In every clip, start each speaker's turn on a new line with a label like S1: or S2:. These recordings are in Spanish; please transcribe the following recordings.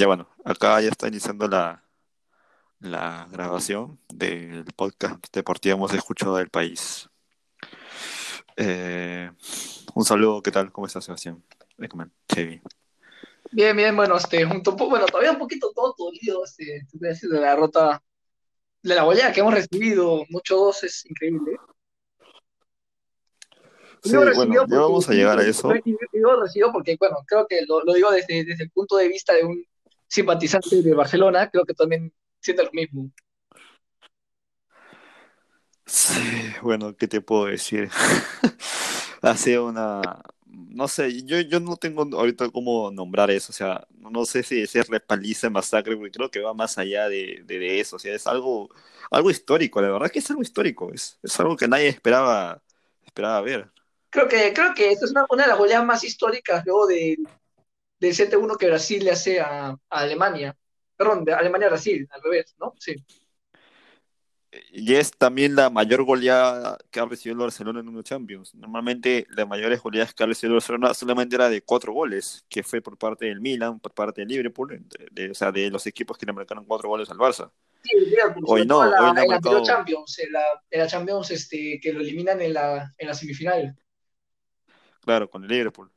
S1: Ya bueno, acá ya está iniciando la, la grabación del podcast deportivo hemos escuchado del país. Eh, un saludo, ¿qué tal? ¿Cómo estás, Sebastián? Chevy.
S2: Bien, bien, bueno, este, un bueno, todavía un poquito todo dolido, este, de la derrota, de la goleada que hemos recibido, muchos dos, es increíble.
S1: Sí, bueno, ya vamos a llegar a eso.
S2: Yo recibo porque, bueno, creo que lo, lo digo desde, desde, el punto de vista de un simpatizante de Barcelona, creo que también siente lo mismo.
S1: Sí, bueno, ¿qué te puedo decir? Hace una, no sé, yo, yo no tengo ahorita cómo nombrar eso, o sea, no sé si es repaliza, masacre, porque creo que va más allá de, de, eso, o sea, es algo, algo histórico, la verdad es que es algo histórico, es, es algo que nadie esperaba, esperaba ver.
S2: Creo que, creo que esta es una, una de las goleadas más históricas luego de, del 7-1 que Brasil le hace a, a Alemania, perdón, de Alemania-Brasil, al revés, ¿no? Sí
S1: y es también la mayor goleada que ha recibido el Barcelona en una Champions. Normalmente las mayores goleadas que ha recibido el Barcelona solamente era de cuatro goles, que fue por parte del Milan, por parte del Liverpool, de, o sea, de los equipos que le marcaron cuatro goles al Barça.
S2: Sí, hoy no, hoy no en la Champions, en la, Champions este, que lo eliminan en la, en la semifinal.
S1: Claro, con el Liverpool.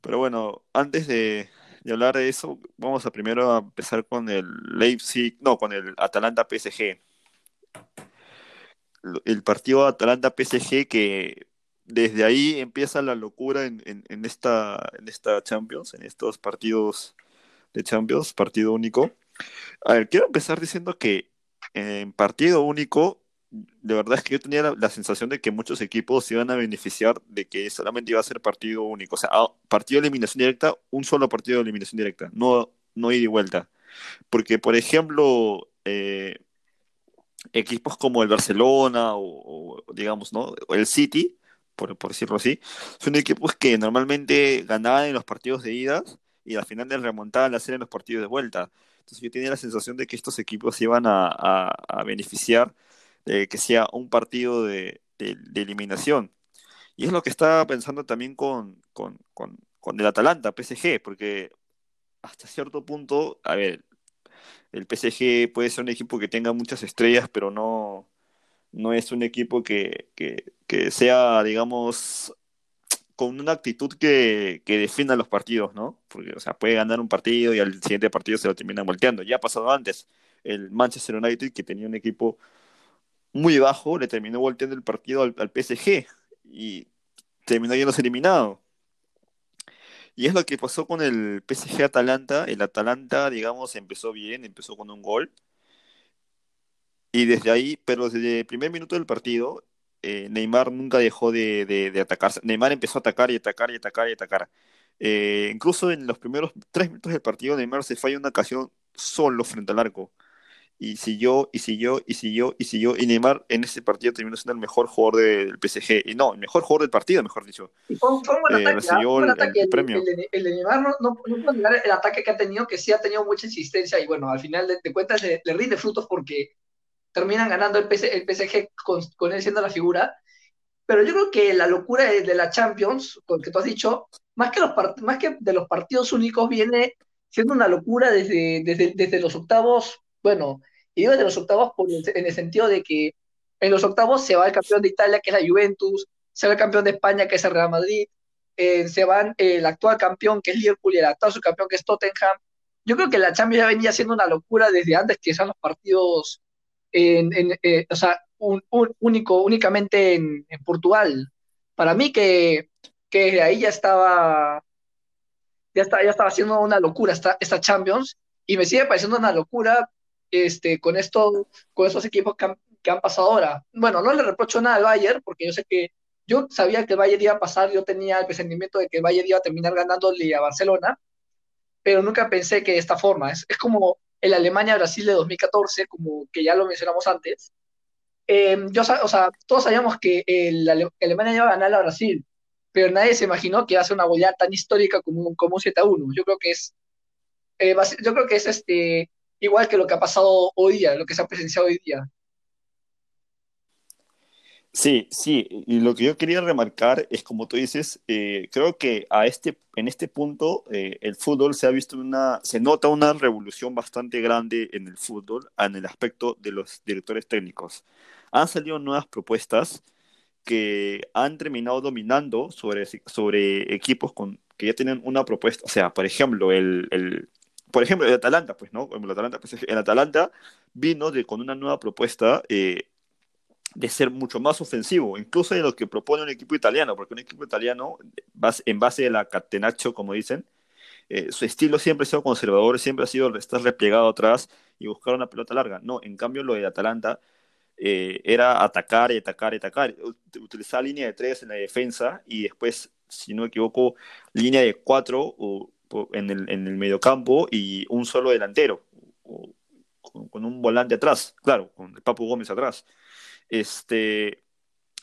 S1: Pero bueno, antes de, hablar de eso, vamos a primero a empezar con el Leipzig, no, con el Atalanta PSG el partido Atalanta-PSG que desde ahí empieza la locura en, esta, en esta Champions, en estos partidos de Champions, partido único. A ver, quiero empezar diciendo que en partido único, de verdad es que yo tenía la, sensación de que muchos equipos iban a beneficiar de que solamente iba a ser partido único. O sea, partido de eliminación directa, un solo partido de eliminación directa, no, no ida y vuelta. Porque, por ejemplo, eh, equipos como el Barcelona o, digamos, ¿no? O el City, por, decirlo así, son equipos que normalmente ganaban en los partidos de ida y al final les remontaban la serie en los partidos de vuelta. Entonces yo tenía la sensación de que estos equipos iban a, beneficiar de que sea un partido de, eliminación. Y es lo que estaba pensando también con, con, con, con el Atalanta, PSG, porque hasta cierto punto, a ver, el PSG puede ser un equipo que tenga muchas estrellas, pero no, no es un equipo que, sea, digamos, con una actitud que, que, defina los partidos, ¿no? Porque, o sea, puede ganar un partido y al siguiente partido se lo termina volteando. Ya ha pasado antes. El Manchester United, que tenía un equipo muy bajo, le terminó volteando el partido al, al PSG y terminó yéndose eliminado. Y es lo que pasó con el PSG Atalanta. El Atalanta, digamos, empezó bien, empezó con un gol. Y desde ahí, pero desde el primer minuto del partido, eh, Neymar nunca dejó de, de. Neymar empezó a atacar y atacar y atacar y atacar. Eh, incluso en los primeros tres minutos del partido, Neymar se falla una ocasión solo frente al arco y siguió, y siguió, y siguió, y siguió. Y Neymar en ese partido terminó siendo el mejor jugador del PSG. Y no, el mejor jugador del partido, mejor dicho.
S2: Y fue, un buen ataque, el, premio. El, de Neymar no, no, no puede negar el ataque que ha tenido, que sí ha tenido mucha insistencia. Y bueno, al final de, cuentas le, rinde frutos porque terminan ganando el, PSG con, con, él siendo la figura. Pero yo creo que la locura de, la Champions, que tú has dicho, más que, los más que de los partidos únicos, viene siendo una locura desde, desde, desde los octavos bueno, y digo de los octavos en el sentido de que en los octavos se va el campeón de Italia, que es la Juventus, se va el campeón de España, que es el Real Madrid, eh, se van el actual campeón, que es Liverpool, y el actual subcampeón, que es Tottenham. Yo creo que la Champions ya venía siendo una locura desde antes que sean los partidos, en, eh, o sea, un, único, únicamente en, Portugal. Para mí que, que ahí ya estaba, ya, está, ya estaba haciendo una locura esta, esta Champions, y me sigue pareciendo una locura este, con, esto, con estos equipos que han, pasado ahora. Bueno, no le reprocho nada al Bayern, porque yo sé que yo sabía que el Bayern iba a pasar, yo tenía el presentimiento de que el Bayern iba a terminar ganándole a Barcelona, pero nunca pensé que de esta forma. Es, es como el Alemania-Brasil de 2014, como que ya lo mencionamos antes. Eh, yo, o sea, todos sabíamos que el, Alemania iba a ganar a Brasil, pero nadie se imaginó que iba a ser una goleada tan histórica como, como un 7 a 1. Yo creo que es, eh, yo creo que es este, igual que lo que ha pasado hoy día, lo que se ha presenciado hoy día.
S1: Sí, sí, y lo que yo quería remarcar es, como tú dices, eh, creo que a este, en este punto eh, el fútbol se ha visto una, se nota una revolución bastante grande en el fútbol en el aspecto de los directores técnicos. Han salido nuevas propuestas que han terminado dominando sobre, sobre equipos con, que ya tienen una propuesta. O sea, por ejemplo, el, el por ejemplo, el Atalanta, pues, ¿no? El Atalanta, pues, el Atalanta vino con una nueva propuesta eh, de ser mucho más ofensivo, incluso de lo que propone un equipo italiano, porque un equipo italiano, en base a la catenaccio, como dicen, eh, su estilo siempre ha sido conservador, siempre ha sido estar replegado atrás y buscar una pelota larga. No, en cambio lo de Atalanta eh, era atacar y atacar y atacar, utilizar línea de tres en la defensa y después, si no me equivoco, línea de cuatro en, el, en el mediocampo y un solo delantero, con, un volante atrás, claro, con el Papu Gómez atrás. Este,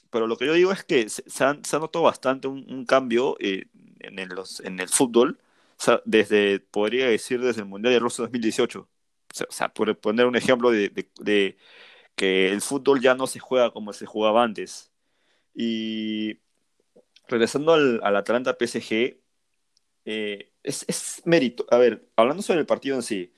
S1: pero lo que yo digo es que se, ha, notado bastante un, cambio eh, en, el, en el fútbol, desde, podría decir, desde el Mundial de Rusia 2018. O sea, por poner un ejemplo de, que el fútbol ya no se juega como se jugaba antes. Y regresando al, Atalanta PSG, eh, es, es, mérito. A ver, hablando sobre el partido en sí,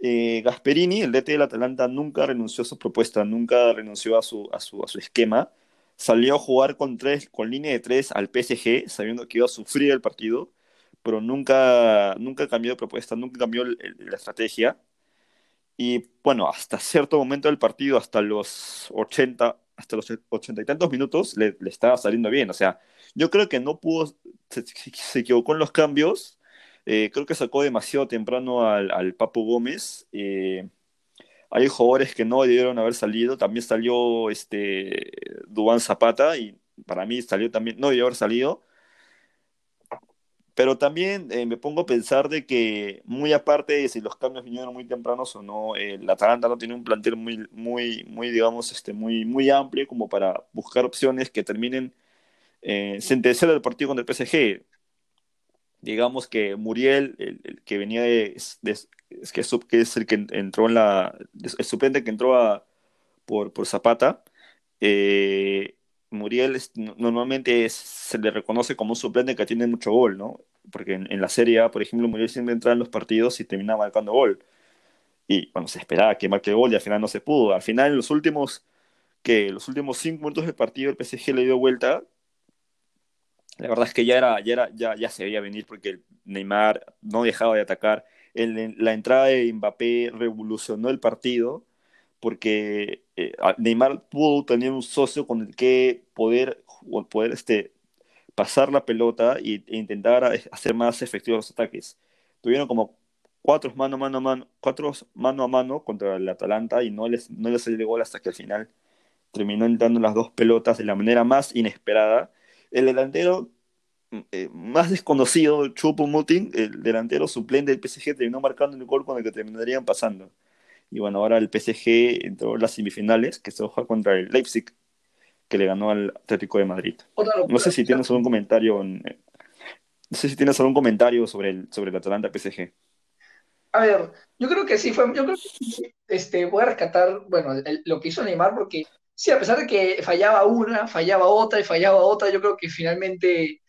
S1: eh, Gasperini, el DT del Atalanta, nunca renunció a su propuesta, nunca renunció a su, a su, a su esquema. Salió a jugar con, tres, con línea de tres al PSG, sabiendo que iba a sufrir el partido, pero nunca, nunca cambió de propuesta, nunca cambió la estrategia. Y bueno, hasta cierto momento del partido, hasta los 80, hasta los 80 y tantos minutos, le, estaba saliendo bien. O sea, yo creo que no pudo, se equivocó en los cambios eh, creo que sacó demasiado temprano al, al Papu Gómez. Eh, hay jugadores que no debieron haber salido. También salió este Dubán Zapata y para mí salió también, no debió haber salido. Pero también eh, me pongo a pensar de que, muy aparte de si los cambios vinieron muy tempranos o no, la Atalanta no tiene un plantel muy, muy, muy, digamos, este, muy, muy amplio como para buscar opciones que terminen eh, sentenciar el partido contra el PSG digamos que Muriel, el, que venía de, es, que, que, es el que entró en la, el suplente que entró por, por Zapata, eh, Muriel normalmente se le reconoce como un suplente que tiene mucho gol, ¿no? Porque en, la Serie A, por ejemplo, Muriel siempre entraba en los partidos y terminaba marcando gol. Y bueno, se esperaba que marque gol y al final no se pudo. Al final, en los últimos, que los últimos cinco minutos del partido, el PSG le dio vuelta la verdad es que ya, era, ya, era, ya, ya se veía venir porque Neymar no dejaba de atacar. la entrada de Mbappé revolucionó el partido porque eh, Neymar pudo tener un socio con el que poder, poder este, pasar la pelota e intentar hacer más efectivos los ataques. Tuvieron como cuatro mano, mano, mano, cuatro mano a mano contra el Atalanta y no les, no les salió gol hasta que al final terminó entrando las dos pelotas de la manera más inesperada el delantero mm, eh, más desconocido, Chupo Mutin, el delantero suplente del PSG, terminó marcando el gol con el que terminarían pasando. Y bueno, ahora el PSG entró en las semifinales, que se juega contra el Leipzig, que le ganó al Atlético de Madrid. No sé si tienes algún comentario, no sé si tienes algún comentario sobre el, sobre el Atalanta PSG.
S2: A ver, yo creo que sí fue, yo creo que este, voy a rescatar, bueno, lo que hizo Neymar, porque sí, a pesar de que fallaba una, fallaba otra y fallaba otra, yo creo que finalmente,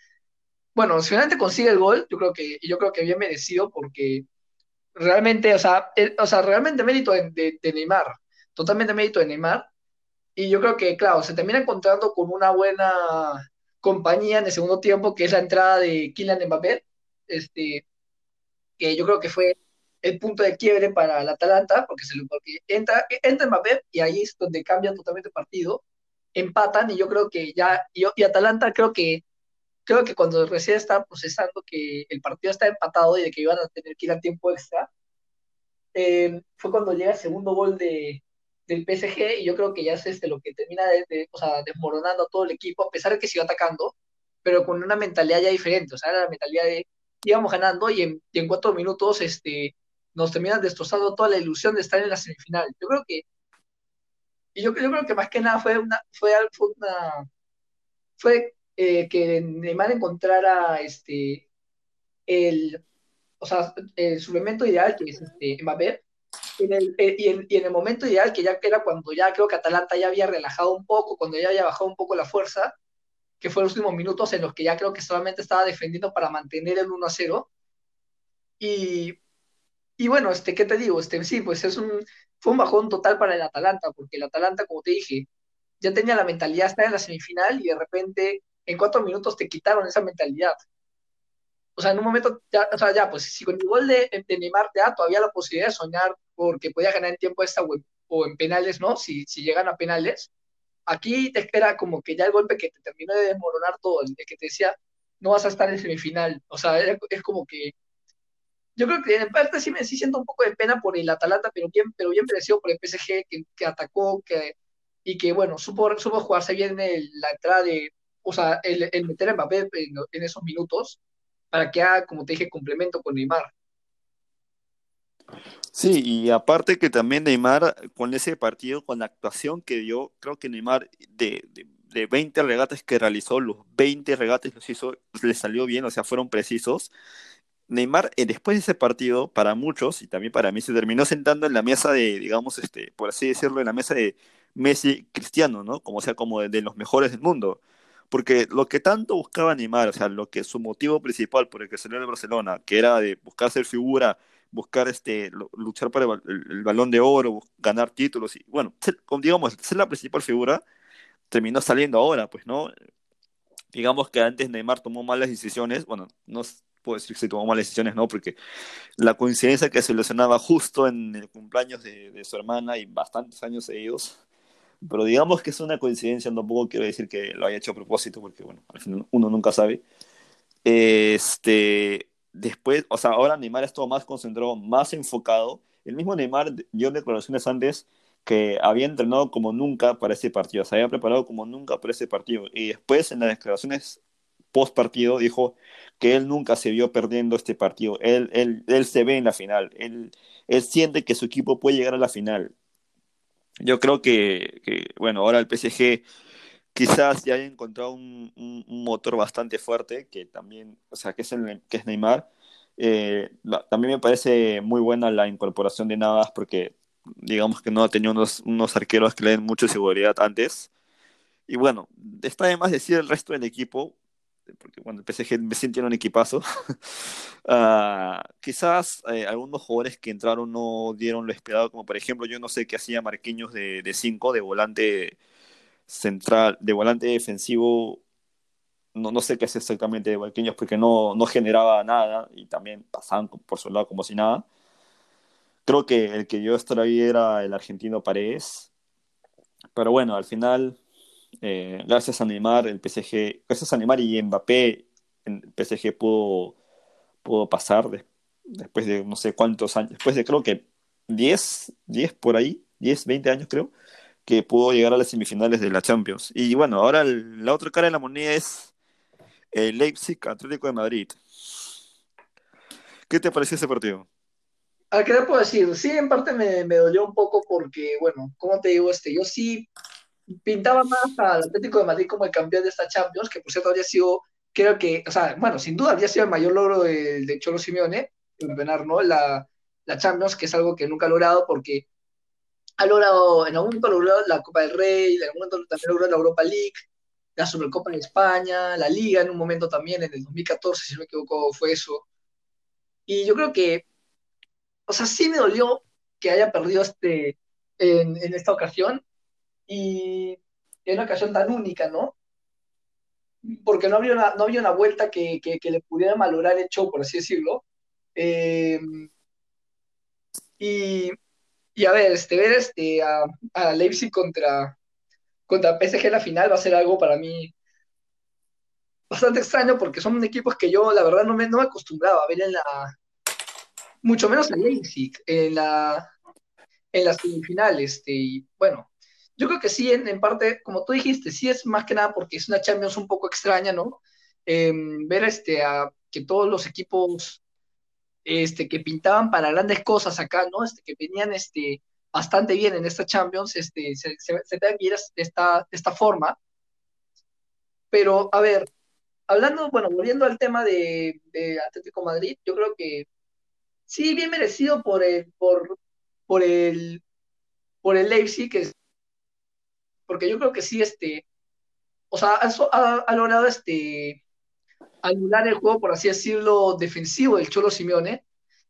S2: bueno, si finalmente consigue el gol, yo creo que, yo creo que bien merecido porque realmente, o sea, o sea realmente mérito de, Neymar, totalmente mérito de Neymar. Y yo creo que, claro, se termina encontrando con una buena compañía en el segundo tiempo, que es la entrada de Kylian Mbappé, este, que yo creo que fue el punto de quiebre para el Atalanta, porque, se, porque entra, entra Mbappé y ahí es donde cambia totalmente el partido, empatan y yo creo que ya, y, y Atalanta creo que, creo que cuando recién estaba procesando que el partido está empatado y de que iban a tener que ir al tiempo extra, eh, fue cuando llega el segundo gol de, del PSG y yo creo que ya es este, lo que termina de, o sea, desmoronando a todo el equipo, a pesar de que sigue atacando, pero con una mentalidad ya diferente, o sea, la mentalidad de íbamos ganando y en, y en cuatro minutos este, nos terminan destrozando toda la ilusión de estar en la semifinal. Yo creo que, y yo, creo que más que nada fue una, fue, una, fue eh, que Neymar encontrara este, el, o sea, el suplemento ideal que es este, Mbappé, eh, y, en, el momento ideal, que ya era cuando ya creo que Atalanta ya había relajado un poco, cuando ya había bajado un poco la fuerza, que fue los últimos minutos en los que ya creo que solamente estaba defendiendo para mantener el 1 a 0. Y, y bueno, este, ¿qué te digo? Este, sí, pues es un, fue un bajón total para el Atalanta, porque el Atalanta, como te dije, ya tenía la mentalidad, estar en la semifinal y de repente en cuatro minutos te quitaron esa mentalidad. O sea, en un momento, ya, o sea, ya, pues si con el gol de, de Neymar ya todavía la posibilidad de soñar porque podía ganar en tiempo esta o en penales, ¿no? Si, si llegan a penales. Aquí te espera como que ya el golpe que te terminó de desmoronar todo, el que te decía, no vas a estar en semifinal. O sea, es como que yo creo que en parte sí me sí siento un poco de pena por el Atalanta, pero bien, pero bien merecido por el PSG que, que atacó que, y que, bueno, supo, supo jugarse bien la entrada de, o sea, el, el meter a Mbappé en, en, esos minutos para que haga, como te dije, complemento con Neymar.
S1: Sí, y aparte que también Neymar con ese partido, con la actuación que dio, creo que Neymar de, de, de 20 regates que realizó, los 20 regates los hizo, le salió bien, o sea, fueron precisos Neymar, eh, después de ese partido, para muchos y también para mí, se terminó sentando en la mesa de, digamos, este, por así decirlo, en la mesa de Messi Cristiano, ¿no? Como sea, como de, los mejores del mundo. Porque lo que tanto buscaba Neymar, o sea, lo que su motivo principal por el que salió de Barcelona, que era de buscar ser figura, buscar este, luchar para el, balón de oro, ganar títulos, y bueno, digamos, ser la principal figura, terminó saliendo ahora, pues, ¿no? Digamos que antes Neymar tomó malas decisiones, bueno, no puedo decir que se tomó malas decisiones, no, porque la coincidencia que se lesionaba justo en el cumpleaños de, su hermana y bastantes años seguidos, pero digamos que es una coincidencia, tampoco quiero decir que lo haya hecho a propósito, porque bueno, uno nunca sabe. Este, después, o sea, ahora Neymar todo más concentrado, más enfocado. El mismo Neymar dio declaraciones antes que había entrenado como nunca para ese partido, se había preparado como nunca para ese partido. Y después en las declaraciones post partido dijo que él nunca se vio perdiendo este partido. Él, él, él se ve en la final. Él, él siente que su equipo puede llegar a la final. Yo creo que, que bueno, ahora el PSG quizás ya haya encontrado un, motor bastante fuerte, que también, o sea, que es, que es Neymar. Eh, también me parece muy buena la incorporación de Navas porque digamos que no ha tenido unos, unos arqueros que le den mucha seguridad antes. Y bueno, está de más decir el resto del equipo, porque bueno, el PSG me tiene un equipazo. Ah, quizás eh, algunos jugadores que entraron no dieron lo esperado, como por ejemplo, yo no sé qué hacía Marquinhos de 5, de, volante central, de volante defensivo. No, no sé qué hacía exactamente de Marquinhos porque no, no generaba nada y también pasaban por su lado como si nada. Creo que el que yo ahí era el argentino Paredes. Pero bueno, al final eh, gracias a Neymar, el PSG, gracias a Neymar y Mbappé, el PSG pudo, pudo pasar después de no sé cuántos años, después de creo que 10, 10 por ahí, 10, 20 años creo, que pudo llegar a las semifinales de la Champions. Y bueno, ahora la otra cara de la moneda es el Leipzig Atlético de Madrid. ¿Qué te pareció ese partido?
S2: ¿A qué te puedo decir? Sí, en parte me, me, dolió un poco porque, bueno, como te digo, este, yo sí pintaba más al Atlético de Madrid como el campeón de esta Champions, que por cierto habría sido, creo que, o sea, bueno, sin duda habría sido el mayor logro de, de Cholo Simeone, ganar, ¿no? La, la Champions, que es algo que nunca ha logrado porque ha logrado, en algún momento logró la Copa del Rey, en algún momento también logró la Europa League, la Supercopa en España, la Liga en un momento también, en el 2014, si no me equivoco, fue eso. Y yo creo que, o sea, sí me dolió que haya perdido este, en, en esta ocasión, y en una ocasión tan única, ¿no? Porque no había una, no había una vuelta que, que, le pudiera malograr el show, por así decirlo. Eh, y, y, a ver, este, ver este, a, a Leipzig contra, contra PSG en la final va a ser algo para mí bastante extraño porque son equipos que yo la verdad no me, no me acostumbraba a ver en la mucho menos a Leipzig en la en las semifinales este, y bueno yo creo que sí, en, parte, como tú dijiste, sí es más que nada porque es una Champions un poco extraña, ¿no? Em, ver este, a, que todos los equipos este, que pintaban para grandes cosas acá, ¿no? Este, que venían este, bastante bien en esta Champions, este, se, se, se de esta, esta forma. Pero, a ver, hablando, bueno, volviendo al tema de, de Atlético Madrid, yo creo que sí, bien merecido por, el, por, por el, por el Leipzig, que porque yo creo que sí, este, o sea, ha, logrado este, anular el juego, por así decirlo, defensivo del Cholo Simeone,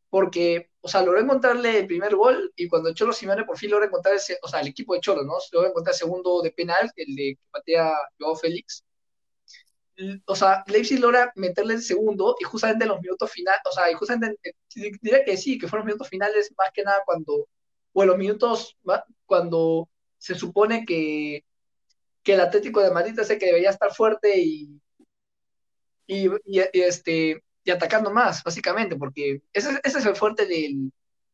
S2: porque, o sea, logró encontrarle el primer gol y cuando Cholo Simeone por fin logra encontrar ese, o sea, el equipo de Cholo, ¿no? Logra encontrar el segundo de penal, el de que patea Joao Félix. O sea, Leipzig logra meterle el segundo y justamente en los minutos finales, o sea, y justamente diría que sí, que fueron los minutos finales más que nada cuando, o en los minutos cuando se supone que, que el Atlético de Madrid es el que debería estar fuerte y, y, este, y atacando más, básicamente, porque ese, ese es el fuerte del,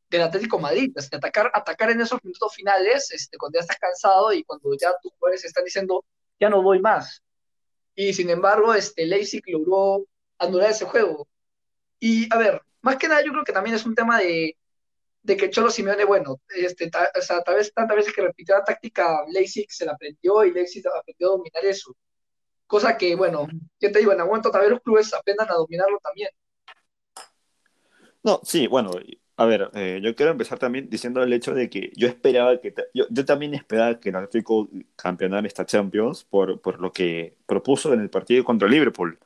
S2: del Atlético Madrid, es atacar, atacar en esos minutos finales, este, cuando ya estás cansado y cuando ya tus jugadores están diciendo, ya no voy más. Y sin embargo, este, Leipzig logró anular ese juego. Y a ver, más que nada yo creo que también es un tema de, de que Cholo Simeone, bueno, este, o sea, tal vez tantas veces que repitió la táctica, Leipzig se la aprendió y Leipzig aprendió a dominar eso. Cosa que, bueno, yo te digo, en aguanto tal vez los clubes aprendan a dominarlo también.
S1: No, sí, bueno, a ver, eh, yo quiero empezar también diciendo el hecho de que yo esperaba que, yo, también esperaba que el Atlético campeonara esta Champions por, por lo que propuso en el partido contra Liverpool.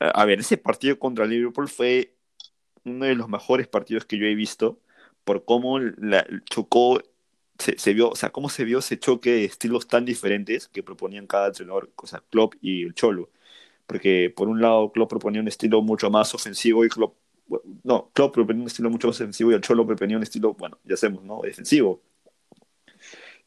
S1: A ver, ese partido contra Liverpool fue uno de los mejores partidos que yo he visto por cómo la, chocó se, vio, o sea, cómo se vio ese choque de estilos tan diferentes que proponían cada entrenador, o sea, Klopp y el Cholo. Porque por un lado Klopp proponía un estilo mucho más ofensivo y Klopp, no, Klopp proponía un estilo mucho más ofensivo y el Cholo proponía un estilo, bueno, ya sabemos, ¿no? Defensivo.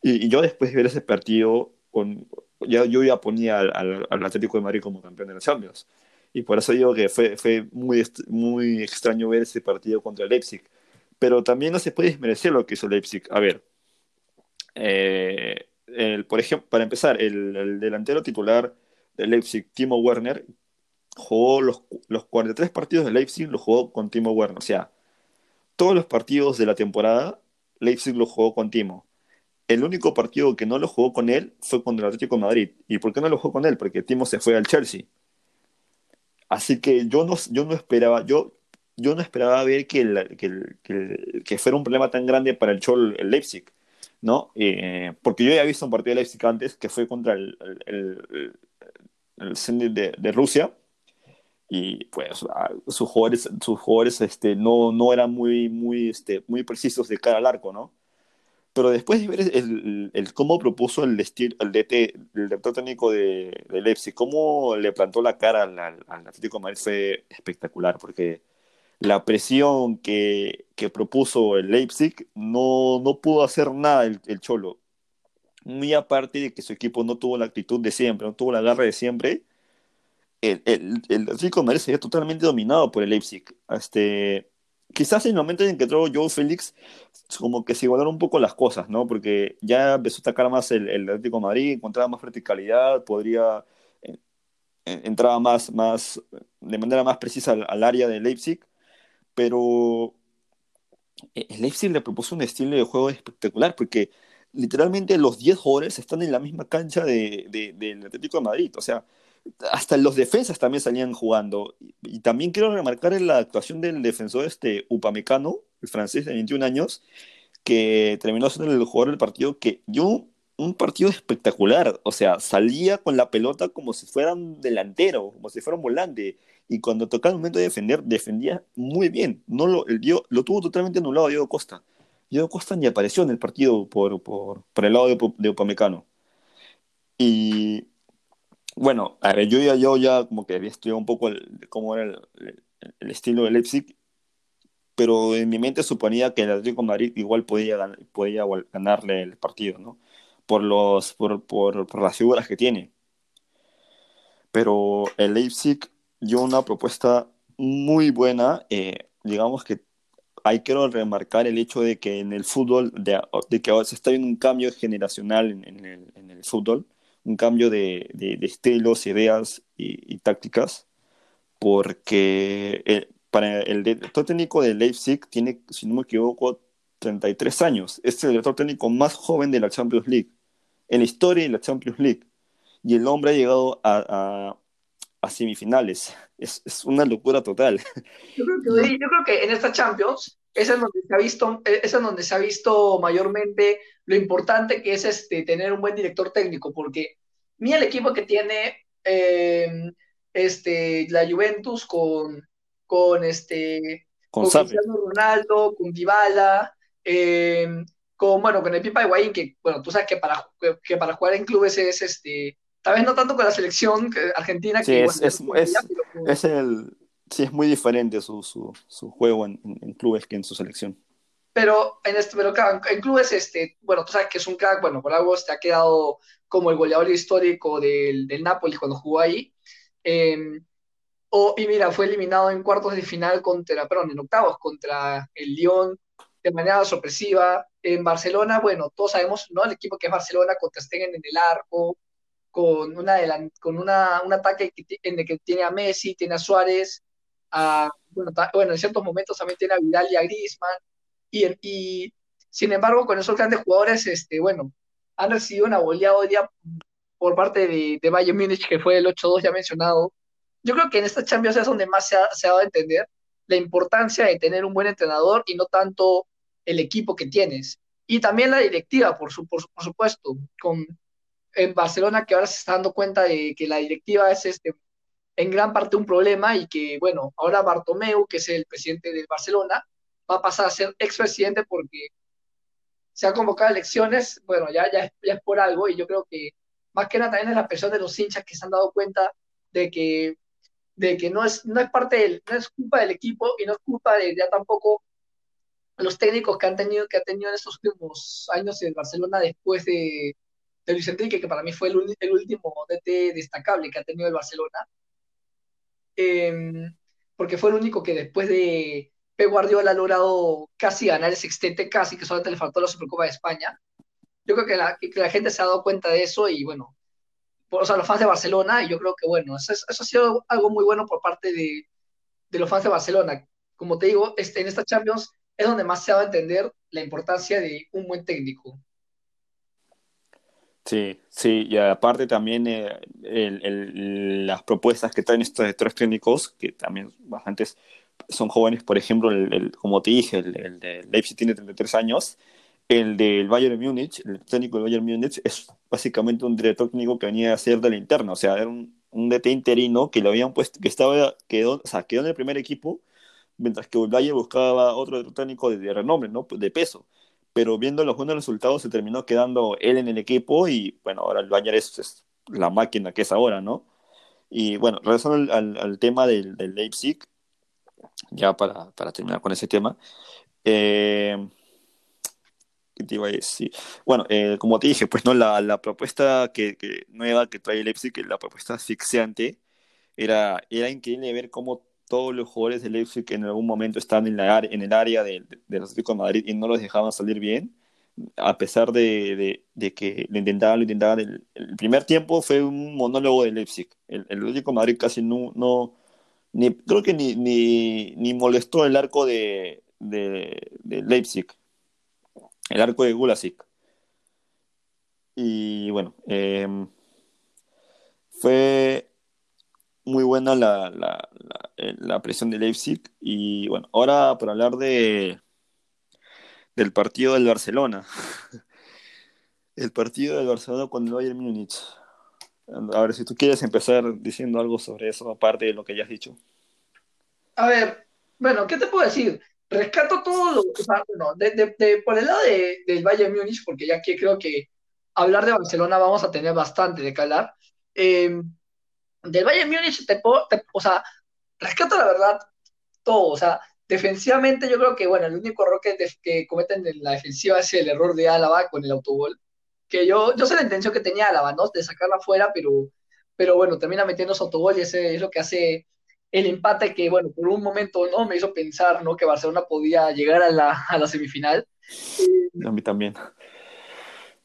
S1: Y, yo después de ver ese partido, con, ya, yo ya ponía al, al, Atlético de Madrid como campeón de los Champions. Y por eso digo que fue, fue muy, muy extraño ver ese partido contra el Leipzig. Pero también no se puede desmerecer lo que hizo Leipzig. A ver, eh, por ejemplo, para empezar, el, delantero titular de Leipzig, Timo Werner, jugó los, los 43 partidos de Leipzig, lo jugó con Timo Werner. O sea, todos los partidos de la temporada, Leipzig lo jugó con Timo. El único partido que no lo jugó con él fue contra el Atlético Madrid. ¿Y por qué no lo jugó con él? Porque Timo se fue al Chelsea. Así que yo no, yo no esperaba, yo, yo no esperaba ver que, que, que, fuera un problema tan grande para el Chol el Leipzig. ¿no? Eh, porque yo ya he visto un partido de Leipzig antes que fue contra el, el, el, de, de, Rusia y pues sus jugadores, sus jugadores este, no, no eran muy, muy, este, muy precisos de cara al arco, ¿no? Pero después de ver el, el cómo propuso el, estilo, el DT, el director técnico de, de Leipzig, cómo le plantó la cara al, al, Atlético de Madrid fue espectacular, porque la presión que, propuso el Leipzig, no, no pudo hacer nada el, Cholo. Muy aparte de que su equipo no tuvo la actitud de siempre, no tuvo la garra de siempre, el, el, el Atlético Madrid se totalmente dominado por el Leipzig. Este, quizás en el momento en que entró Joe Félix, como que se igualaron un poco las cosas, ¿no? Porque ya empezó a atacar más el, el Atlético Madrid, encontraba más verticalidad, podría eh, entraba más, más de manera más precisa al, al área de Leipzig pero eh, el Leipzig le propuso un estilo de juego espectacular porque literalmente los 10 jugadores están en la misma cancha de, del Atlético de Madrid. O sea, hasta los defensas también salían jugando. Y, también quiero remarcar la actuación del defensor este Upamecano, el francés de 21 años, que terminó siendo el jugador del partido que dio un partido espectacular. O sea, salía con la pelota como si fuera un delantero, como si fuera un volante y cuando tocaba el momento de defender, defendía muy bien. No lo, el lo tuvo totalmente anulado Diego Costa. Diego Costa ni apareció en el partido por, por, por el lado de, de Upamecano. Y bueno, a ver, yo ya, yo ya como que había estudiado un poco cómo era el, el, estilo de Leipzig, pero en mi mente suponía que el Atlético de Madrid igual podía, podía ganarle el partido, ¿no? Por, los, por, por, por las figuras que tiene. Pero el Leipzig yo una propuesta muy buena. Eh, digamos que hay quiero remarcar el hecho de que en el fútbol, de, de que ahora se está viendo un cambio generacional en, el, en el, fútbol, un cambio de, de, estilos, ideas y, tácticas, porque eh, para el director técnico de Leipzig tiene, si no me equivoco, 33 años. Es el director técnico más joven de la Champions League, en la historia de la Champions League. Y el hombre ha llegado a a semifinales. Es, es una locura total.
S2: Yo creo, que, yo creo que en esta Champions es en donde se ha visto, es en donde se ha visto mayormente lo importante que es este, tener un buen director técnico, porque mira el equipo que tiene em, este, la Juventus con, con, este, con, Cristiano Ronaldo, con Dybala, em, con, bueno, con el Pipa Higuaín, que, bueno, tú sabes que para, que para jugar en clubes es, este, tal vez no tanto con la selección argentina,
S1: que, es, es, el, sí, es muy diferente su, su, su juego en, en, clubes que en su selección.
S2: Pero en, este, pero en clubes, este, bueno, tú sabes que es un crack, bueno, por algo te ha quedado como el goleador histórico del, del Napoli cuando jugó ahí. O, y mira, fue eliminado en cuartos de final contra, perdón, en octavos contra el Lyon de manera sorpresiva. En Barcelona, bueno, todos sabemos, ¿no? El equipo que es Barcelona, con Stegen en el arco, con, una con una, un ataque en el que tiene a Messi, tiene a Suárez, a, bueno, bueno, en ciertos momentos también tiene a Vidal y a Griezmann, y, y sin embargo, con esos grandes jugadores, este, bueno, han recibido una goleada hoy día por parte de, de Bayern Múnich, que fue el 8-2 ya mencionado. Yo creo que en esta Champions es donde más se ha, se ha dado a entender la importancia de tener un buen entrenador y no tanto el equipo que tienes. Y también la directiva, por, su, por, por supuesto, con en Barcelona que ahora se está dando cuenta de que la directiva es este, en gran parte un problema y que, bueno, ahora Bartomeu, que es el presidente del Barcelona, va a pasar a ser expresidente porque se han convocado elecciones, bueno, ya, ya, ya, es por algo y yo creo que más que nada también es la presión de los hinchas que se han dado cuenta de que, de que no, es, no, es parte del, no es culpa del equipo y no es culpa de ya tampoco los técnicos que han tenido, que ha tenido en estos últimos años en Barcelona después de, de Luis Enrique, que para mí fue el, último DT destacable que ha tenido el Barcelona, em, porque fue el único que después de Pep Guardiola ha logrado casi ganar el sextete, casi que solamente le faltó la Supercopa de España. Yo creo que la, gente se ha dado cuenta de eso y bueno, por, o sea, los fans de Barcelona, y yo creo que bueno, eso, eso ha sido algo muy bueno por parte de, de, los fans de Barcelona. Como te digo, este, en esta Champions es donde más se va a entender la importancia de un buen técnico.
S1: Sí, sí, y aparte también eh, las propuestas que traen estos tres técnicos, que también bastantes son jóvenes, por ejemplo, el, como te dije, el, de Leipzig tiene 33 años, el del Bayern Múnich, el técnico del Bayern Múnich, es básicamente un director técnico que venía a ser de la interna, o sea, era un, un DT interino que lo habían puesto, que estaba, quedó, o sea, quedó en el primer equipo, mientras que el Bayern buscaba otro técnico de, de renombre, ¿no? De peso pero viendo los buenos resultados se terminó quedando él en el equipo y bueno, ahora el Bayern es, la máquina que es ahora, ¿no? Y bueno, regresando al, al, tema del, del, Leipzig, ya para, para, terminar con ese tema, eh, ¿qué te iba a decir? Bueno, eh, como te dije, pues no, la, la propuesta que, que, nueva que trae Leipzig, la propuesta asfixiante, era, era increíble ver cómo todos los jugadores del Leipzig en algún momento están en, la, en el área de, de, los Atlético de Madrid y no los dejaban salir bien, a pesar de, de que lo intentaban, lo intentaban. El, el, primer tiempo fue un monólogo de Leipzig. El, el Atlético de Madrid casi no, no ni, creo que ni, ni, molestó el arco de, de, Leipzig, el arco de Gulasic. Y bueno, eh, fue muy buena la, la, eh, la, presión de Leipzig. Y bueno, ahora para hablar de del partido del Barcelona. El partido del Barcelona con el Bayern Múnich. A ver, si tú quieres empezar diciendo algo sobre eso, aparte de lo que ya has dicho.
S2: A ver, bueno, ¿qué te puedo decir? Rescato todo lo o sea, bueno, de, de, de, por el lado del Bayern Múnich, porque ya que creo que hablar de Barcelona vamos a tener bastante de calar. Eh, del Bayern Múnich, te, te, o sea, rescato la verdad todo, o sea, defensivamente yo creo que, bueno, el único error que, que cometen en la defensiva es el error de Álava con el autogol, que yo, yo sé la intención que tenía Álava, ¿no? De sacarla afuera, pero, pero bueno, termina metiendo su autogol y ese es lo que hace el empate que, bueno, por un momento, ¿no? Me hizo pensar, ¿no? Que Barcelona podía llegar a la, a la semifinal.
S1: Eh, a mí también.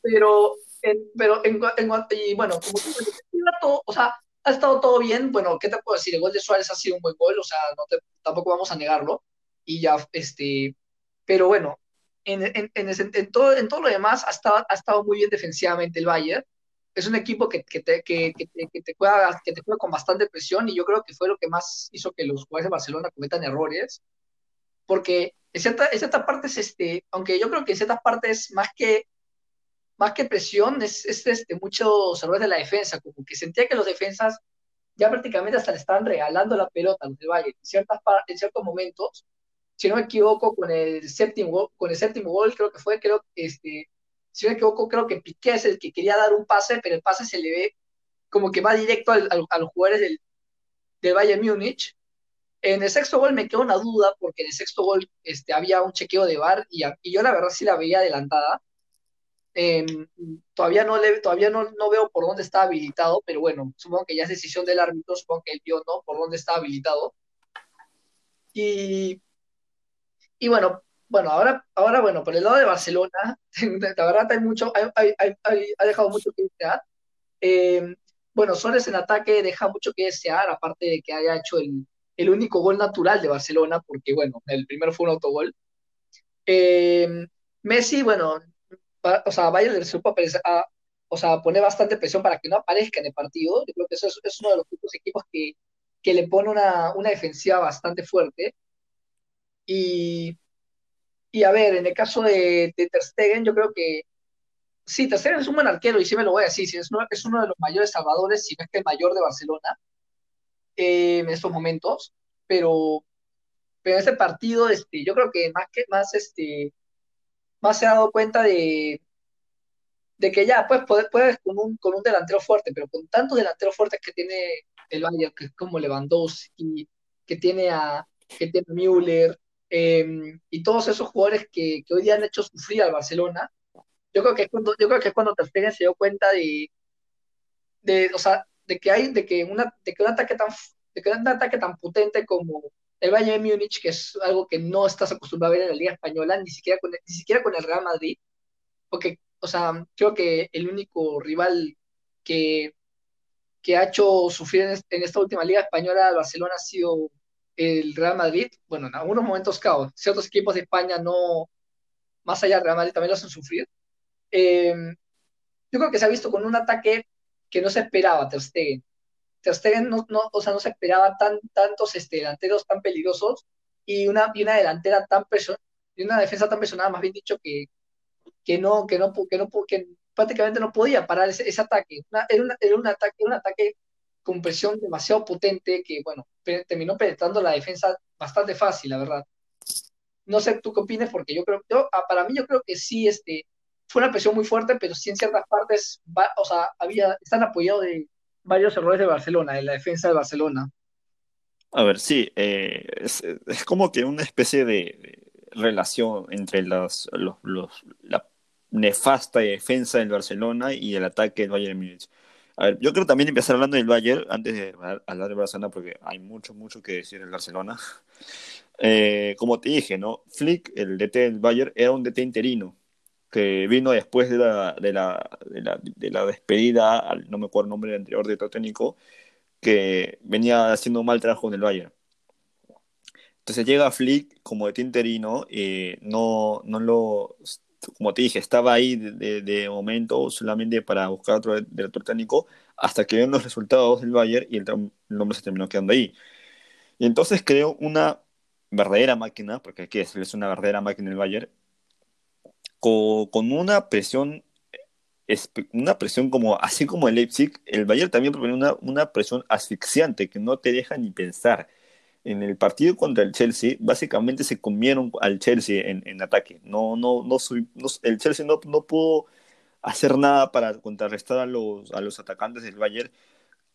S2: Pero, en, pero, en, en, y bueno, como o sea, ha estado todo bien. Bueno, ¿qué te puedo decir? El gol de Suárez ha sido un buen gol, o sea, no te, tampoco vamos a negarlo. Y ya, este, pero bueno, en, en, en, todo, en todo lo demás ha estado, ha estado muy bien defensivamente el Bayern. Es un equipo que, que, te, que, que, que, te juega, que te juega con bastante presión y yo creo que fue lo que más hizo que los jugadores de Barcelona cometan errores. Porque en, cierta, en ciertas partes, este, aunque yo creo que en ciertas partes más que más que presión, es, es este, muchos errores de la defensa, como que sentía que los defensas ya prácticamente hasta le estaban regalando la pelota a los de Valle en, ciertas, en ciertos momentos. Si no me equivoco, con el séptimo, con el séptimo gol, creo que fue, creo este, si no me equivoco, creo que Piqué es el que quería dar un pase, pero el pase se le ve como que va directo al, a los jugadores del, del Bayern Múnich. En el sexto gol me quedó una duda, porque en el sexto gol este, había un chequeo de VAR y, y yo la verdad sí la veía adelantada. Em, todavía no, todavía no, no, veo por dónde está habilitado, pero bueno, supongo que ya es decisión del árbitro, supongo que él vio no por dónde está habilitado. Y, y bueno, bueno, ahora, ahora, bueno, por el lado de Barcelona, la verdad hay mucho, hay, ha dejado mucho que desear. Eh, bueno, Suárez en ataque deja mucho que desear, aparte de que haya hecho el, el único gol natural de Barcelona, porque bueno, el primero fue un autogol. Eh, Messi, bueno, o sea, Bayern le a, o sea, pone bastante presión para que no aparezca en el partido. Yo creo que eso es, uno de los pocos equipos que, que le pone una, una defensiva bastante fuerte. Y y a ver, en el caso de, de Ter Stegen, yo creo que sí, Ter Stegen es un buen arquero y sí me lo voy a decir, es, uno, es uno de los mayores salvadores, si no es que el mayor de Barcelona eh, en estos momentos, pero, pero en este partido este, yo creo que más que más este más se ha dado cuenta de, de que ya pues puedes, puedes con, un, con un delantero fuerte, pero con tantos delanteros fuertes que tiene el Bayern, que es como Lewandowski, que tiene a, que tiene a Müller, Em, y todos esos jugadores que, que, hoy día han hecho sufrir al Barcelona, yo creo que es cuando, yo creo que es cuando Ter se dio cuenta de, de, o sea, de que hay, de que, una, de que un ataque tan, de que un ataque tan potente como el Bayern de Múnich, que es algo que no estás acostumbrado a ver en la Liga Española, ni siquiera con, ni siquiera con el Real Madrid, porque, o sea, creo que el único rival que, que ha hecho sufrir en, en esta última Liga Española al Barcelona ha sido el Real Madrid, bueno, en algunos momentos, claro, ciertos equipos de España no, más allá del Real Madrid, también lo hacen sufrir. Em, yo creo que se ha visto con un ataque que no se esperaba Ter Stegen. Ter Stegen no, no, o sea, no se esperaba tan, tantos este, delanteros tan peligrosos y una, y una delantera tan presionada, y una defensa tan presionada, más bien dicho, que, que no, que no, que no, que prácticamente no podía parar ese, ese ataque. era, era, un ataque, un ataque con presión demasiado potente que, bueno, terminó penetrando la defensa bastante fácil, la verdad. No sé tú qué opinas, porque yo creo, yo, ah, para mí yo creo que sí, este, fue una presión muy fuerte, pero sí en ciertas partes, o sea, había, están apoyados de varios errores de Barcelona, de la defensa de Barcelona.
S1: A ver, sí, eh, es, como que una especie de relación entre los, los, los, la nefasta defensa del Barcelona y el ataque del Bayern Múnich. A ver, yo creo también empezar hablando del Bayern antes de hablar del Barcelona porque hay mucho, mucho que decir en Barcelona. Eh, como te dije, ¿no? Flick, el DT del Bayern, era un DT interino que vino después de la, de la, de la, de despedida, no me acuerdo el nombre del anterior director técnico, que venía haciendo mal trabajo en el Bayern. Entonces llega Flick como DT interino, y no, no lo como te dije, estaba ahí de, de, momento solamente para buscar otro director técnico hasta que ven los resultados del Bayern y el, nombre se terminó quedando ahí. Y entonces creó una verdadera máquina, porque aquí es una verdadera máquina el Bayern, con, una presión, una presión como, así como el Leipzig, el Bayern también propone una, una presión asfixiante que no te deja ni pensar en el partido contra el Chelsea, básicamente se comieron al Chelsea en, ataque. No, no, no, el Chelsea no, no, pudo hacer nada para contrarrestar a los, a los atacantes del Bayern,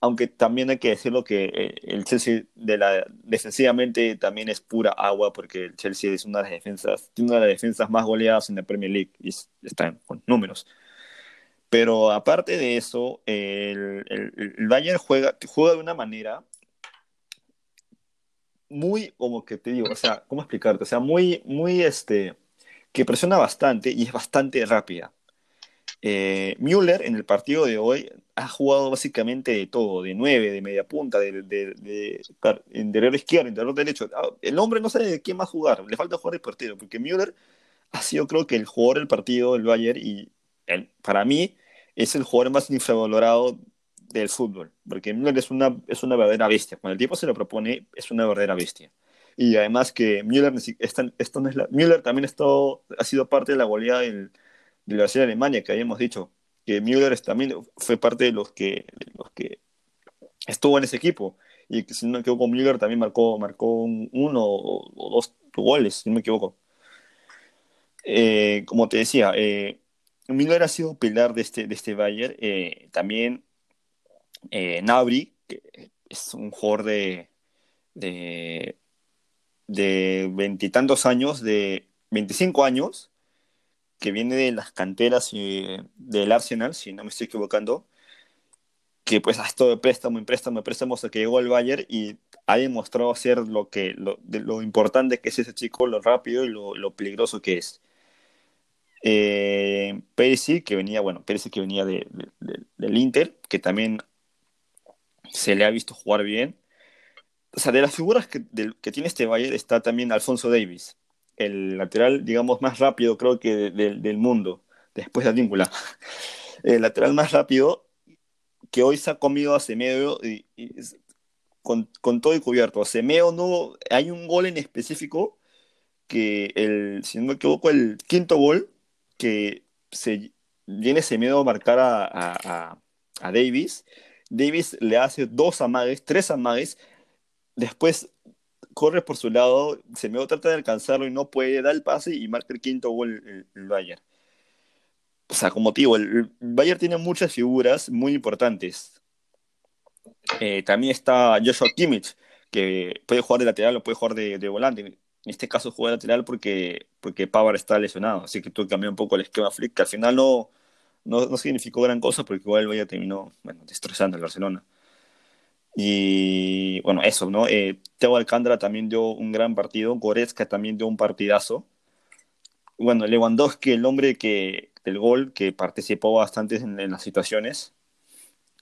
S1: aunque también hay que decirlo que eh, el Chelsea defensivamente también es pura agua, porque el Chelsea es una de las defensas, tiene una de las defensas más goleadas en la Premier League, y está con números. Pero aparte de eso, el, el, el Bayern juega, juega de una manera muy, como que te digo, o sea, ¿cómo explicarte? O sea, muy, muy, este, que presiona bastante y es bastante rápida. Eh, Müller en el partido de hoy ha jugado básicamente de todo, de nueve, de media punta, de, de, de, interior izquierdo, interior derecho. Ah, el hombre no sabe de va a jugar, le falta jugar el partido, porque Müller ha sido creo que el jugador del partido del Bayern y para mí es el jugador más infravalorado del fútbol, porque Müller es una, es una verdadera bestia. Cuando el tipo se lo propone, es una verdadera bestia. Y además que Müller, esto no es la, Müller también esto, ha sido parte de la goleada del, de la de Alemania, que habíamos dicho. Que Müller también fue parte de los que, los que estuvo en ese equipo. Y si no me equivoco, Müller también marcó, marcó uno o, dos goles, si no me equivoco. Eh, como te decía, eh, Müller ha sido pilar de este, de este Bayern. Eh, también Nabri, que es un jugador de, de, veintitantos años, de 25 años, que viene de las canteras del Arsenal, si no me estoy equivocando, que pues ha estado de préstamo en préstamo en préstamo hasta que llegó al Bayern y ha demostrado ser lo que lo, lo importante que es ese chico, lo rápido y lo, peligroso que es. Eh, que venía, bueno, Perisic que venía de, del Inter, que también se le ha visto jugar bien. O sea, de las figuras que, que tiene este Bayern está también Alfonso Davis, el lateral, digamos, más rápido creo que del mundo, después de Advíncula. El lateral más rápido que hoy se ha comido a Semedo y, con, todo y cubierto. A Semedo no, hay un gol en específico que, el, si no me equivoco, el quinto gol que se viene Semedo a marcar a, a, a Davis Davis le hace dos amagues, tres amagues, después corre por su lado, se me trata de alcanzarlo y no puede, da el pase y marca el quinto gol el, Bayern. O sea, como digo, el, Bayern tiene muchas figuras muy importantes. Eh, también está Joshua Kimmich, que puede jugar de lateral o puede jugar de, volante. En este caso juega de lateral porque, porque Pavar está lesionado, así que tuve que cambiar un poco el esquema Flick, que al final no, no, no significó gran cosa porque igual el Bayern terminó bueno, destrozando el Barcelona. Y bueno, eso, ¿no? Eh, Teo Alcántara también dio un gran partido, Goretzka también dio un partidazo. Bueno, Lewandowski, el hombre que, del gol, que participó bastante en, en las situaciones,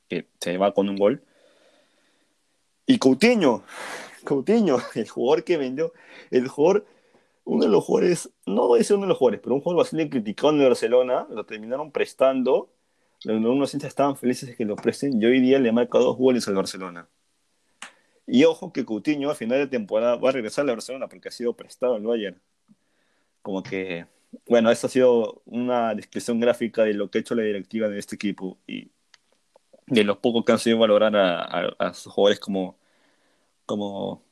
S1: que se va con un gol. Y Coutinho, Coutinho, el jugador que vendió, el jugador uno de los jugadores, no voy a decir uno de los jugadores, pero un jugador bastante criticado en Barcelona, lo terminaron prestando, unos hinchas estaban felices de que lo presten, y hoy día le marca dos goles al Barcelona. Y ojo que Coutinho a final de temporada va a regresar a Barcelona porque ha sido prestado al Bayern. Como que, bueno, esta ha sido una descripción gráfica de lo que ha hecho la directiva de este equipo y de lo poco que han sido valorar a, a, sus jugadores como, como,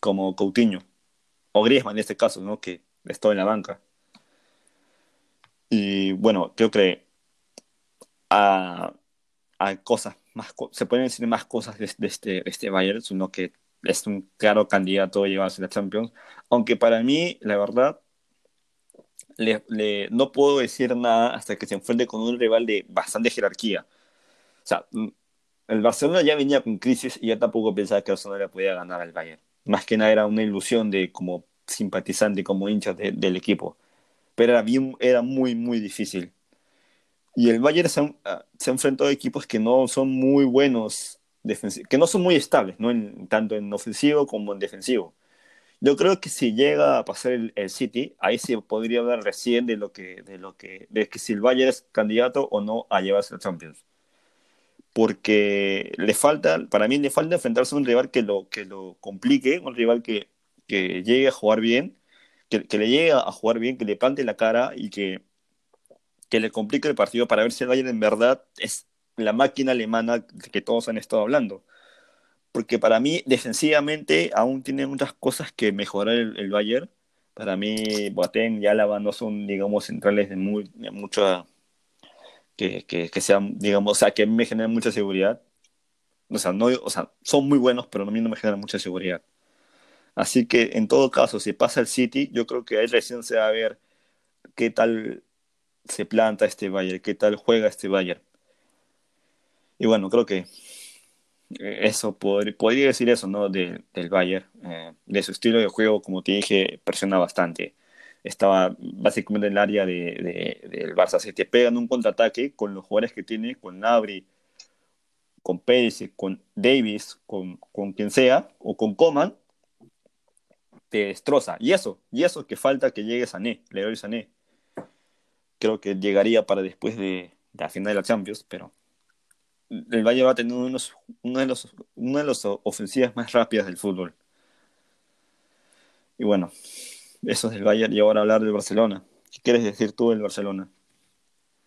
S1: como Coutinho o Griezmann en este caso, ¿no? Que estoy en la banca. Y bueno, creo que a, cosas más, se pueden decir más cosas de, este, este Bayern, sino que es un claro candidato a llevarse la Champions. Aunque para mí, la verdad, le, no puedo decir nada hasta que se enfrente con un rival de bastante jerarquía. O sea, el Barcelona ya venía con crisis y ya tampoco pensaba que el Barcelona le podía ganar al Bayern más que nada era una ilusión de como simpatizante, como hincha del equipo. Pero era, bien, era muy, muy difícil. Y el Bayern se, ha, se enfrentado a equipos que no son muy buenos, que no son muy estables, ¿no? En, tanto en ofensivo como en defensivo. Yo creo que si llega a pasar el, el, City, ahí se podría hablar recién de lo que, de lo que, de que si el Bayern es candidato o no a llevarse la Champions porque le falta, para mí le falta enfrentarse a un rival que lo, que lo complique, un rival que, que llegue a jugar bien, que, que, le llegue a jugar bien, que le plante la cara y que, que le complique el partido para ver si el Bayern en verdad es la máquina alemana que todos han estado hablando. Porque para mí, defensivamente, aún tiene muchas cosas que mejorar el, Bayern. Para mí, Boateng y Alaba no son, digamos, centrales de, muy, de mucha que, que, sean, digamos, o sea, que me generan mucha seguridad. O sea, no, o sea, son muy buenos, pero a mí no me generan mucha seguridad. Así que en todo caso, si pasa el City, yo creo que ahí recién se va a ver qué tal se planta este Bayern, qué tal juega este Bayern. Y bueno, creo que eh, eso, podría decir eso, ¿no? del Bayern. Eh, de su estilo de juego, como te dije, presiona bastante estaba básicamente en el área de, del Barça. Si te pegan un contraataque con los jugadores que tiene, con Nabri, con Pérez, con Davis, con, con quien sea, o con Coman, te destroza. Y eso, y eso que falta que llegue Sané, Leroy Sané. Creo que llegaría para después de, la final de la Champions, pero el Valle va a tener unos, de los, una de las ofensivas más rápidas del fútbol. Y bueno, eso es del Bayern y ahora hablar del Barcelona. ¿Qué quieres decir tú del Barcelona?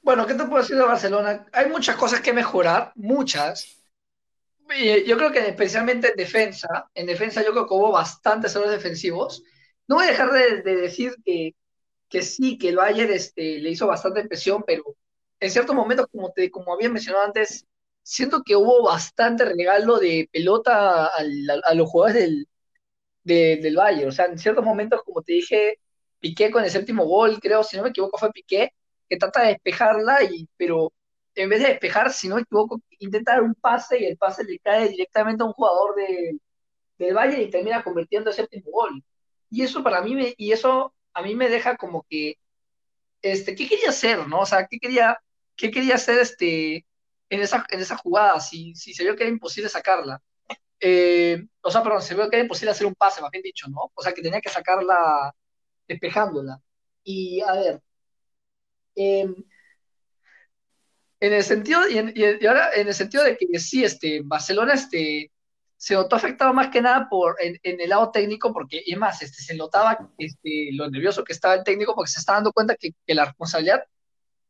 S2: Bueno, ¿qué te puedo decir de Barcelona? Hay muchas cosas que mejorar, muchas. Yo creo que especialmente en defensa, en defensa yo creo que hubo bastantes errores defensivos. No voy a dejar de, decir que, que, sí, que el Bayern este, le hizo bastante presión, pero en ciertos momentos, como, te, como había mencionado antes, siento que hubo bastante regalo de pelota a, los jugadores del, del Bayern. O sea, en ciertos momentos, como te dije, Piqué con el séptimo gol, creo, si no me equivoco, fue Piqué, que trata de despejarla, y, pero en vez de despejar, si no me equivoco, intenta dar un pase y el pase le cae directamente a un jugador de, del Bayern y termina convirtiendo el séptimo gol. Y eso para mí, me, y eso a mí me deja como que, este, ¿qué quería hacer, no? O sea, ¿qué quería, qué quería hacer este, en, esa, en esa jugada si, si se vio que era imposible sacarla? Eh, o sea, perdón, se vio que era imposible hacer un pase, más bien dicho, ¿no? O sea, que tenía que sacarla despejándola. Y a ver, eh, en el sentido, y, ahora en el sentido de que sí, este, Barcelona este, se notó afectado más que nada por, en, el lado técnico, porque, y más, este, se notaba este, lo nervioso que estaba el técnico, porque se estaba dando cuenta que, que la responsabilidad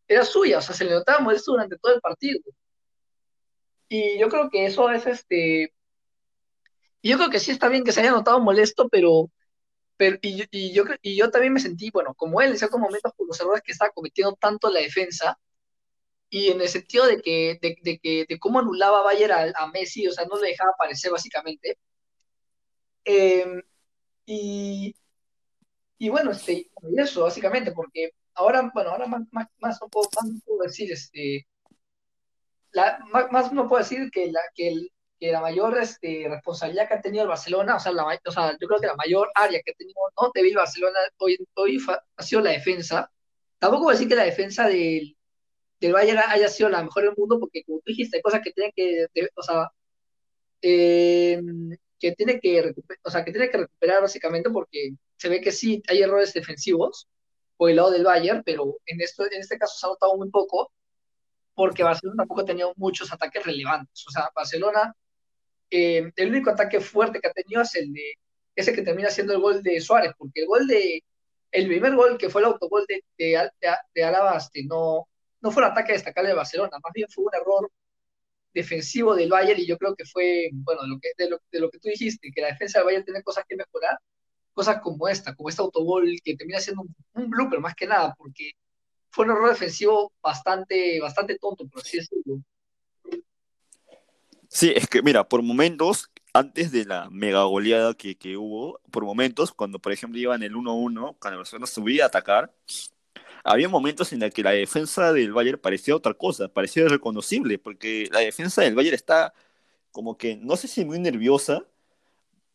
S2: era suya, o sea, se le notaba molesto durante todo el partido. Y yo creo que eso es este. Y yo creo que sí está bien que se haya notado molesto, pero. pero y, y, yo, y yo también me sentí, bueno, como él en ciertos momentos por los errores que estaba cometiendo tanto la defensa, y en el sentido de que, de, de, que, de cómo anulaba Bayer a, a, Messi, o sea, no le dejaba aparecer básicamente. Eh, y, y bueno, este, y eso básicamente, porque ahora, bueno, ahora más, más, más no, puedo, más no puedo decir, este, la, más, más, no puedo decir que la, que, el, que la mayor este, responsabilidad que ha tenido el Barcelona, o sea, la, o sea, yo creo que la mayor área que ha tenido, ¿no? De Barcelona hoy, hoy ha sido la defensa. Tampoco a decir que la defensa del, que Bayern haya sido la mejor del mundo, porque como tú dijiste, hay cosas que tienen que, o sea, eh, que tiene que, o sea, que tiene que recuperar básicamente porque se ve que sí hay errores defensivos por el lado del Bayern, pero en, esto, en este caso se ha notado muy poco porque Barcelona tampoco ha tenido muchos ataques relevantes. O sea, Barcelona, eh, el único ataque fuerte que ha tenido es el de ese que termina siendo el gol de Suárez, porque el gol de, el primer gol que fue el autogol de, de, de, este, no, no fue un ataque destacable de Barcelona, más bien fue un error defensivo del Bayern y yo creo que fue, bueno, de lo que, de lo, que tú dijiste, que la defensa del Bayern tiene cosas que mejorar, cosas como esta, como este autogol que termina siendo un, blooper más que nada, porque fue un error defensivo bastante, bastante tonto, por así decirlo.
S1: Sí, es que mira, por momentos, antes de la mega goleada que, que hubo, por momentos, cuando por ejemplo iban el 1-1, cuando Barcelona subía a atacar, había momentos en los que la defensa del Bayern parecía otra cosa, parecía irreconocible, porque la defensa del Bayern está como que, no sé si muy nerviosa,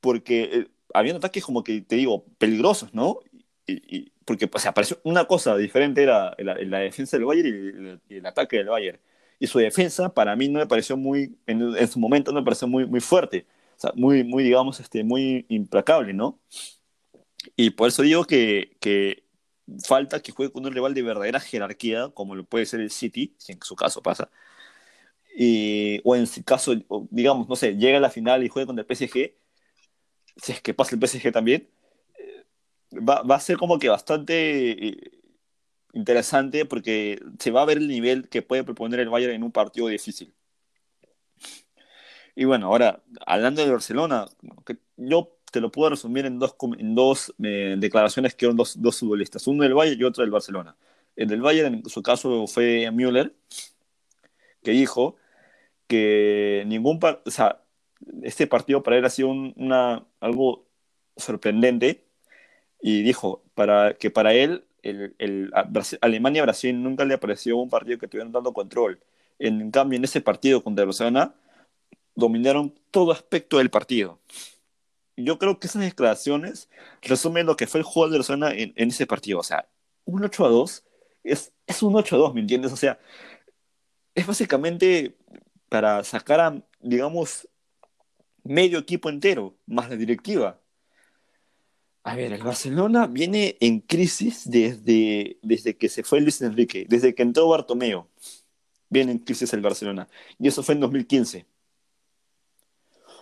S1: porque eh, había ataques como que, te digo, peligrosos, ¿no? Y, porque o sea, pareció una cosa diferente era la, defensa del Bayern y el, ataque del Bayern. Y su defensa, para mí, no me pareció muy, en, su momento, no me pareció muy, muy fuerte. O sea, muy, muy, digamos, este, muy implacable, ¿no? Y por eso digo que, que falta que juegue con un rival de verdadera jerarquía, como lo puede ser el City, si en su caso pasa. O en su caso, digamos, no sé, llega a la final y juega con el PSG, si es que pasa el PSG también, eh, va, va a ser como que bastante eh, interesante porque se va a ver el nivel que puede proponer el Bayern en un partido difícil. Y bueno, ahora, hablando de Barcelona, yo te lo puedo resumir en dos, en dos eh, declaraciones que eran dos, dos futbolistas, uno del Bayern y otro del Barcelona. El del Bayern, en su caso, fue Müller, que dijo que ningún o sea, este partido para él ha sido una, algo sorprendente y dijo para, que para él el, el Alemania-Brasil nunca le pareció un partido que tuvieran dando control. En cambio, en ese partido contra Barcelona dominaron todo aspecto del partido yo creo que esas declaraciones resumen lo que fue el juego de Barcelona en, en ese partido. O sea, un 8 a 2 es, es un 8 a 2, ¿me entiendes? O sea, es básicamente para sacar a, digamos, medio equipo entero, más la directiva. A ver, el Barcelona viene en crisis desde, desde que se fue Luis Enrique, desde que entró Bartomeo. Viene en crisis el Barcelona. Y eso fue en 2015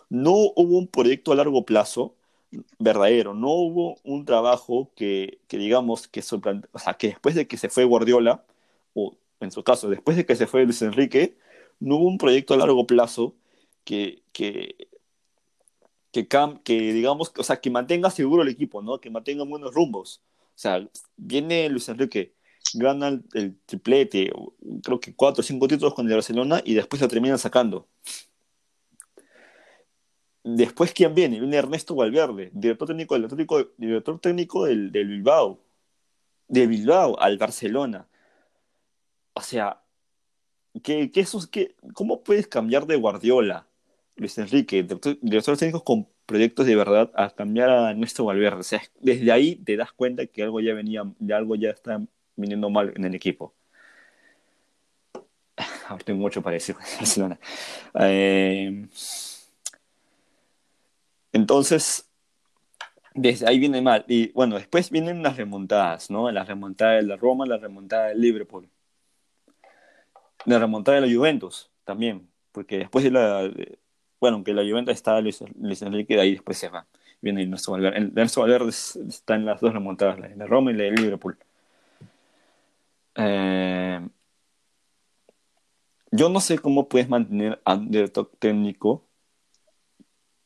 S1: no hubo un proyecto a largo plazo, verdadero, no hubo un trabajo que, digamos, que, o sea, que después de que se fue Guardiola, o en su caso, después de que se fue Luis Enrique, no hubo un proyecto a largo plazo que, que, que, digamos, o sea, que mantenga seguro el equipo, ¿no? Que mantenga buenos rumbos. O sea, viene Luis Enrique, gana el, triplete, creo que cuatro o cinco títulos con el Barcelona y después lo terminan sacando. Después, ¿quién viene? Viene Ernesto Valverde, director técnico del, director técnico del, Bilbao. De Bilbao al Barcelona. O sea, ¿qué, qué, qué, ¿cómo puedes cambiar de Guardiola, Luis Enrique, director, técnico con proyectos de verdad, a cambiar a Ernesto Valverde? O sea, desde ahí te das cuenta que algo ya venía, de algo ya está viniendo mal en el equipo. tengo mucho para decir Barcelona. Eh, entonces, desde ahí viene mal. Y bueno, después vienen las remontadas, ¿no? La remontada de la Roma, la remontada del Liverpool. La remontada de la Juventus también, porque después de la... bueno, aunque la Juventus está Luis, Enrique, de ahí después se va. Viene nuestro Valverde. El nuestro Valverde está en las dos remontadas, la de Roma y la de Liverpool. Eh, yo no sé cómo puedes mantener a un técnico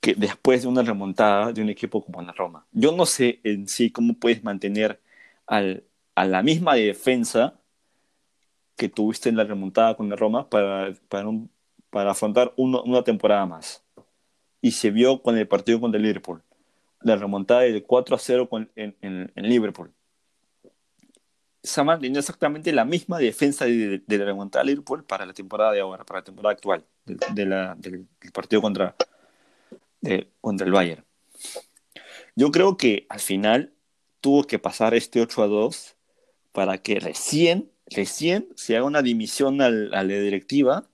S1: que después de una remontada de un equipo como la Roma. Yo no sé en sí cómo puedes mantener al, a la misma defensa que tuviste en la remontada con la Roma para, para, para afrontar una temporada más. Y se vio con el partido contra el Liverpool. La remontada de 4 a 0 en, en, Liverpool. Se mantenido exactamente la misma defensa de, la remontada de Liverpool para la temporada de ahora, para la temporada actual, de, la, del partido contra, contra el Bayern. Yo creo que al final tuvo que pasar este 8 a 2 para que recién, recién se haga una dimisión a la directiva,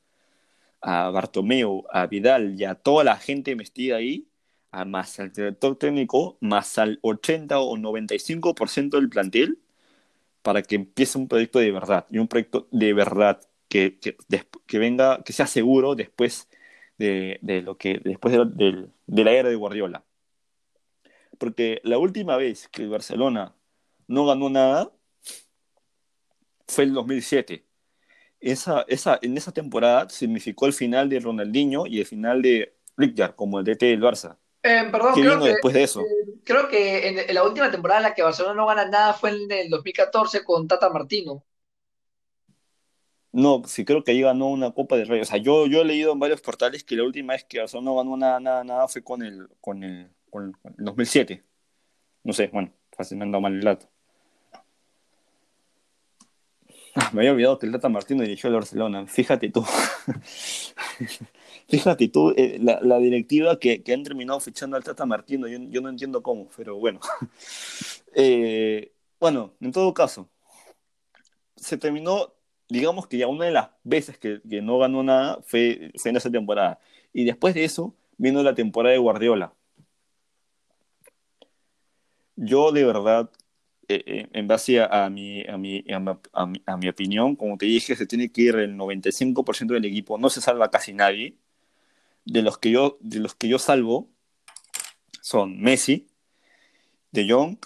S1: a Bartomeu, a Vidal y a toda la gente investiga ahí, a más al director técnico, más al 80 o 95% del plantel, para que empiece un proyecto de verdad, y un proyecto de verdad que venga, que sea seguro después de, lo que después de, la era de Guardiola. Porque la última vez que el Barcelona no ganó nada fue el 2007. Esa, esa, en esa temporada significó el final de Ronaldinho y el final de Rijkaard como el DT del Barça.
S2: Eh, perdón, ¿Qué creo que, después de eso? Eh, creo que en, la última temporada en la que Barcelona no gana nada fue en el 2014 con Tata Martino.
S1: No, sí creo que ahí ganó una Copa de Rey. O sea, yo, yo he leído en varios portales que la última vez que Barcelona no ganó nada, nada, nada fue con el, con el, con el 2007. No sé, bueno, fácil me han dado mal el dato. Ah, me había olvidado que el Tata Martino dirigió el Barcelona. Fíjate tú. Fíjate tú, eh, la, directiva que, que, han terminado fichando al Tata Martino, yo, yo no entiendo cómo, pero bueno. Eh, bueno, en todo caso, se terminó digamos que ya una de las veces que, no ganó nada fue, en esa temporada. Y después de eso vino la temporada de Guardiola. Yo de verdad, eh, eh, en base a, mi, a, mi, a, mi, opinión, como te dije, se tiene que ir el 95% del equipo, no se salva casi nadie. De los que yo, de los que yo salvo son Messi, De Jong,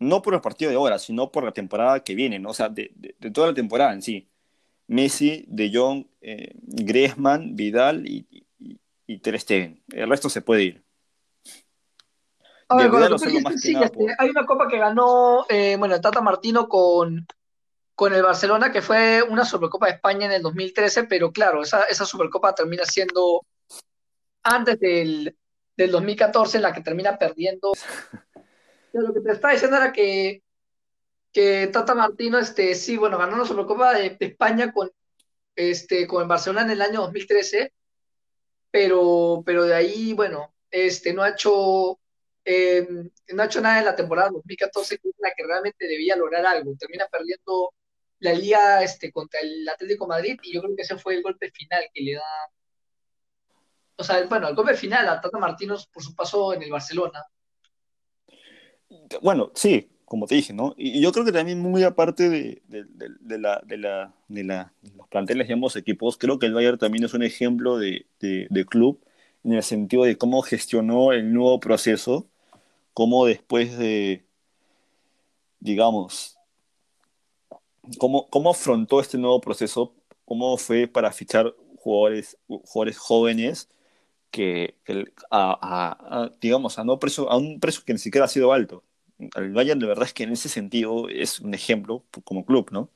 S1: no por el partido de ahora, sino por la temporada que viene, ¿no? o sea, de, de toda la temporada en sí. Messi, De Jong, eh, Griezmann, Vidal y, y, Ter Stegen. El resto se puede ir.
S2: hay una copa que ganó, eh, bueno, Tata Martino con, con el Barcelona, que fue una Supercopa de España en el 2013, pero claro, esa, esa Supercopa termina siendo antes del, del 2014, en la que termina perdiendo. lo que te estaba diciendo era que Tata Martino, este, sí, bueno, ganó la Supercopa de, España con, este, con el Barcelona en el año 2013, pero, pero de ahí, bueno, este, no ha hecho, em, no ha hecho nada en la temporada 2014, que es la que realmente debía lograr algo. Termina perdiendo la liga este, contra el Atlético Madrid y yo creo que ese fue el golpe final que le da, o sea, bueno, el golpe final a Tata Martino por su paso en el Barcelona.
S1: Bueno, sí, como te dije, ¿no? Y yo creo que también muy aparte de, de, de, la, de, la, de, la, los planteles de ambos equipos, creo que el Bayern también es un ejemplo de, club en el sentido de cómo gestionó el nuevo proceso cómo después de, digamos, cómo, cómo afrontó este nuevo proceso, cómo fue para fichar jugadores, jugadores jóvenes que, a, digamos, a, no precio, a un precio que ni siquiera ha sido alto. El Bayern de verdad es que en ese sentido es un ejemplo como club, ¿no?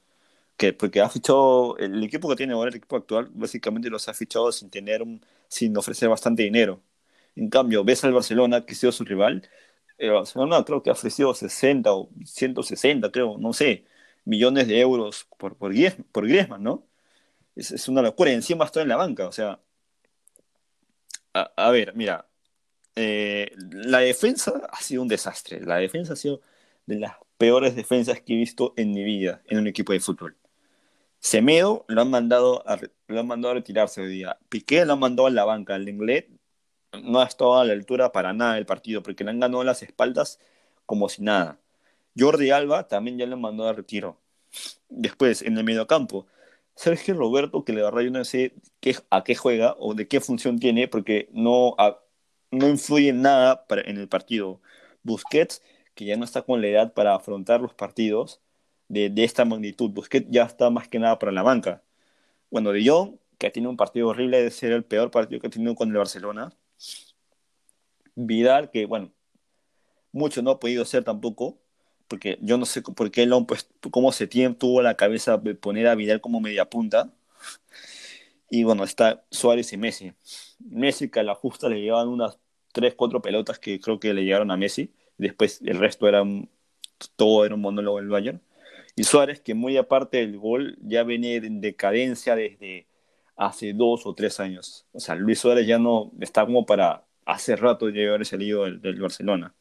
S1: Que, porque ha fichado, el equipo que tiene ahora, el equipo actual, básicamente los ha fichado sin tener un, sin ofrecer bastante dinero. En cambio, ves al Barcelona, que ha sido su rival, el Barcelona creo que ha ofrecido 60 o 160, creo, no sé, millones de euros por, por, por Griezmann, ¿no? Es, es una locura, y encima está en la banca, o sea, a, ver, mira, eh, la defensa ha sido un desastre. La defensa ha sido de las peores defensas que he visto en mi vida en un equipo de fútbol. Semedo lo han mandado a, lo han mandado a retirarse hoy día. Piqué lo han mandado a la banca. El inglés no ha estado a la altura para nada del partido porque le han ganado las espaldas como si nada. Jordi Alba también ya lo mandado a retiro. Después, en el mediocampo, Sergio Roberto, que le verdad yo no sé qué, a qué juega o de qué función tiene, porque no, no influye nada en el partido. Busquets, que ya no está con la edad para afrontar los partidos de, de, esta magnitud. Busquets ya está más que nada para la banca. Bueno, De que tiene un partido horrible, de ser el peor partido que ha tenido con el Barcelona. Vidal, que bueno, mucho no ha podido ser tampoco porque yo no sé por qué Lon, pues, cómo se tuvo la cabeza de poner a Vidal como media punta. Y bueno, está Suárez y Messi. Messi que a la justa le llevaban unas 3, 4 pelotas que creo que le llegaron a Messi. Después el resto era todo era un monólogo del Bayern. Y Suárez que muy aparte del gol ya venía en decadencia desde hace dos o tres años. O sea, Luis Suárez ya no está como para hace rato de haber salido del Barcelona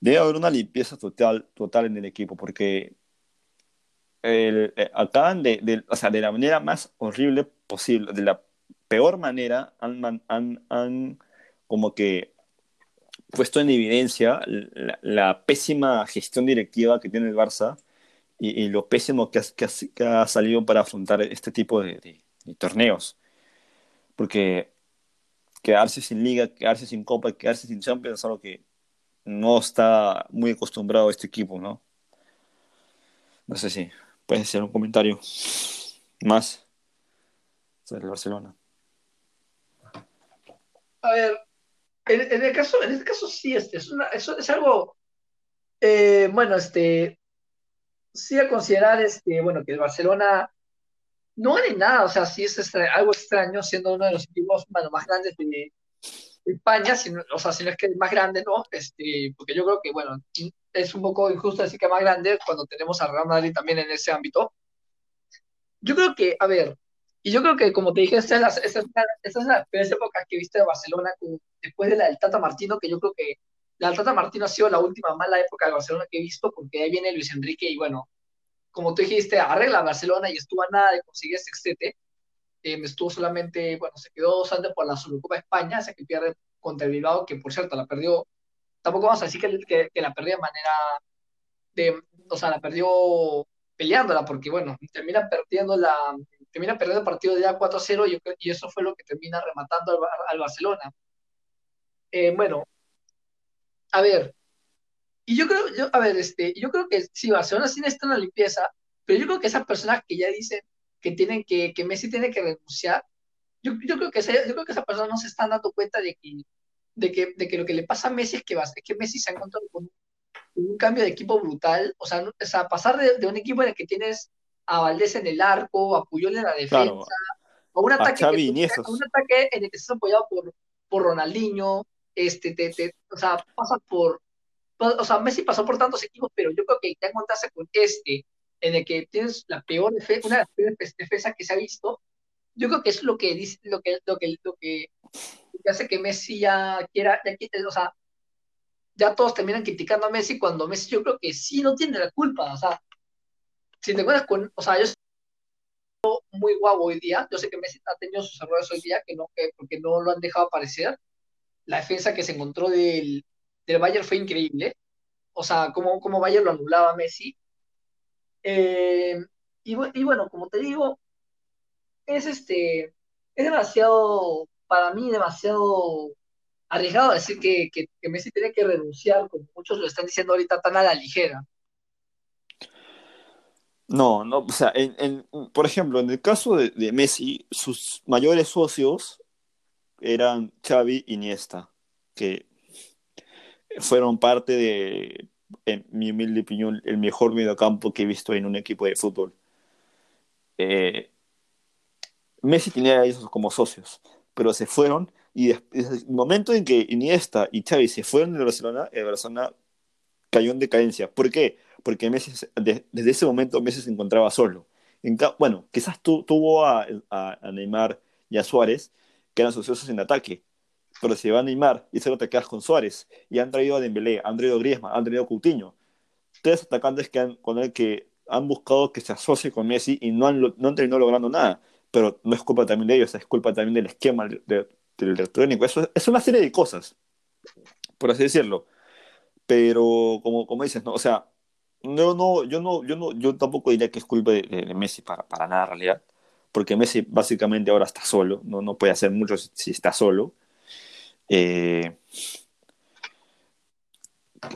S1: debe haber una limpieza total, total en el equipo, porque el, eh, acaban de, de, o sea, de la manera más horrible posible, de la peor manera, han, han, han como que puesto en evidencia la, pésima gestión directiva que tiene el Barça y, lo pésimo que ha, salido para afrontar este tipo de, de, torneos. Porque quedarse sin liga, quedarse sin copa, quedarse sin Champions es algo que no está muy acostumbrado a este equipo, ¿no? No sé si puedes hacer un comentario más sobre el Barcelona.
S2: A ver, en, el caso, en este caso sí, este, es, una, es, algo, eh, bueno, este, sí a considerar, este, bueno, que el Barcelona no vale nada, o sea, sí es algo extraño siendo uno de los equipos bueno, más grandes de, España, o sea, si no es que es más grande, ¿no? Este, porque yo creo que, bueno, es un poco injusto decir que es más grande cuando tenemos a Real Madrid también en ese ámbito. Yo creo que, a ver, y yo creo que, como te dije, estas es son las peores épocas que viste de Barcelona después de la del Tata Martino, que yo creo que la del Tata Martino ha sido la última mala época de Barcelona que he visto, porque ahí viene Luis Enrique y, bueno, como tú dijiste, arregla Barcelona y estuvo a nada de conseguir sextete eh, estuvo solamente, bueno, se quedó dos antes por la Supercopa de España, esa que pierde contra el Bilbao, que por cierto la perdió, tampoco vamos a decir que, que, la perdió de manera de, o sea, la perdió peleándola, porque bueno, termina perdiendo la, termina perdiendo el partido ya 4-0 y, y, eso fue lo que termina rematando al, al Barcelona. Eh, bueno, a ver, y yo creo, yo, a ver, este, yo creo que sí, Barcelona sí necesita una limpieza, pero yo creo que esas personas que ya dicen, que tienen que, que Messi tiene que renunciar, yo, yo creo que esa, yo creo que esa persona no se están dando cuenta de que, de que, de que lo que le pasa a Messi es que, es que Messi se ha encontrado con un, cambio de equipo brutal, o sea, o sea pasar de, de, un equipo en el que tienes a Valdés en el arco, a Puyol en la defensa, a, un ataque a, un ataque en el que estás apoyado por, por Ronaldinho, este, te, te, o sea, pasa por, o sea, Messi pasó por tantos equipos, pero yo creo que ya encontrarse con este, en el que tienes la peor una de las peores defensas que se ha visto, yo creo que es lo que dice, lo que, lo que, lo que, hace que Messi ya quiera, ya o sea, ya todos terminan criticando a Messi cuando Messi yo creo que sí no tiene la culpa, o sea, si te encuentras con, o sea, yo muy guapo hoy día, yo sé que Messi ha tenido sus errores hoy día, que no, que, porque no lo han dejado aparecer, la defensa que se encontró del, del Bayern fue increíble, o sea, como, como Bayern lo anulaba Messi, eh, y, bueno, como te digo, es este, es demasiado, para mí, demasiado arriesgado decir que, que, Messi tiene que renunciar, como muchos lo están diciendo ahorita tan a la ligera.
S1: No, no, o sea, en, por ejemplo, en el caso de, Messi, sus mayores socios eran Xavi y Iniesta, que fueron parte de, en mi humilde opinión, el mejor mediocampo que he visto en un equipo de fútbol. Eh, Messi tenía a ellos como socios, pero se fueron y desde el momento en que Iniesta y Xavi se fueron de Barcelona, el Barcelona cayó en decadencia. ¿Por qué? Porque Messi, desde ese momento Messi se encontraba solo. bueno, quizás tuvo a, a, Neymar y a Suárez, que eran socios en ataque, pero se va a Neymar y solo te quedas con Suárez. Y han traído a Dembélé, han traído a Griezmann, han traído a Coutinho. Tres atacantes que han, con el que han buscado que se asocie con Messi y no han, no han terminado logrando nada. Pero no es culpa también de ellos, es culpa también del esquema del electrónico. Eso es una serie de cosas, por así decirlo. Pero como, como dices, ¿no? O sea, no, no, yo no, yo no, yo tampoco diría que es culpa de, Messi para, para nada en realidad. Porque Messi básicamente ahora está solo, no, no puede hacer mucho si está solo eh,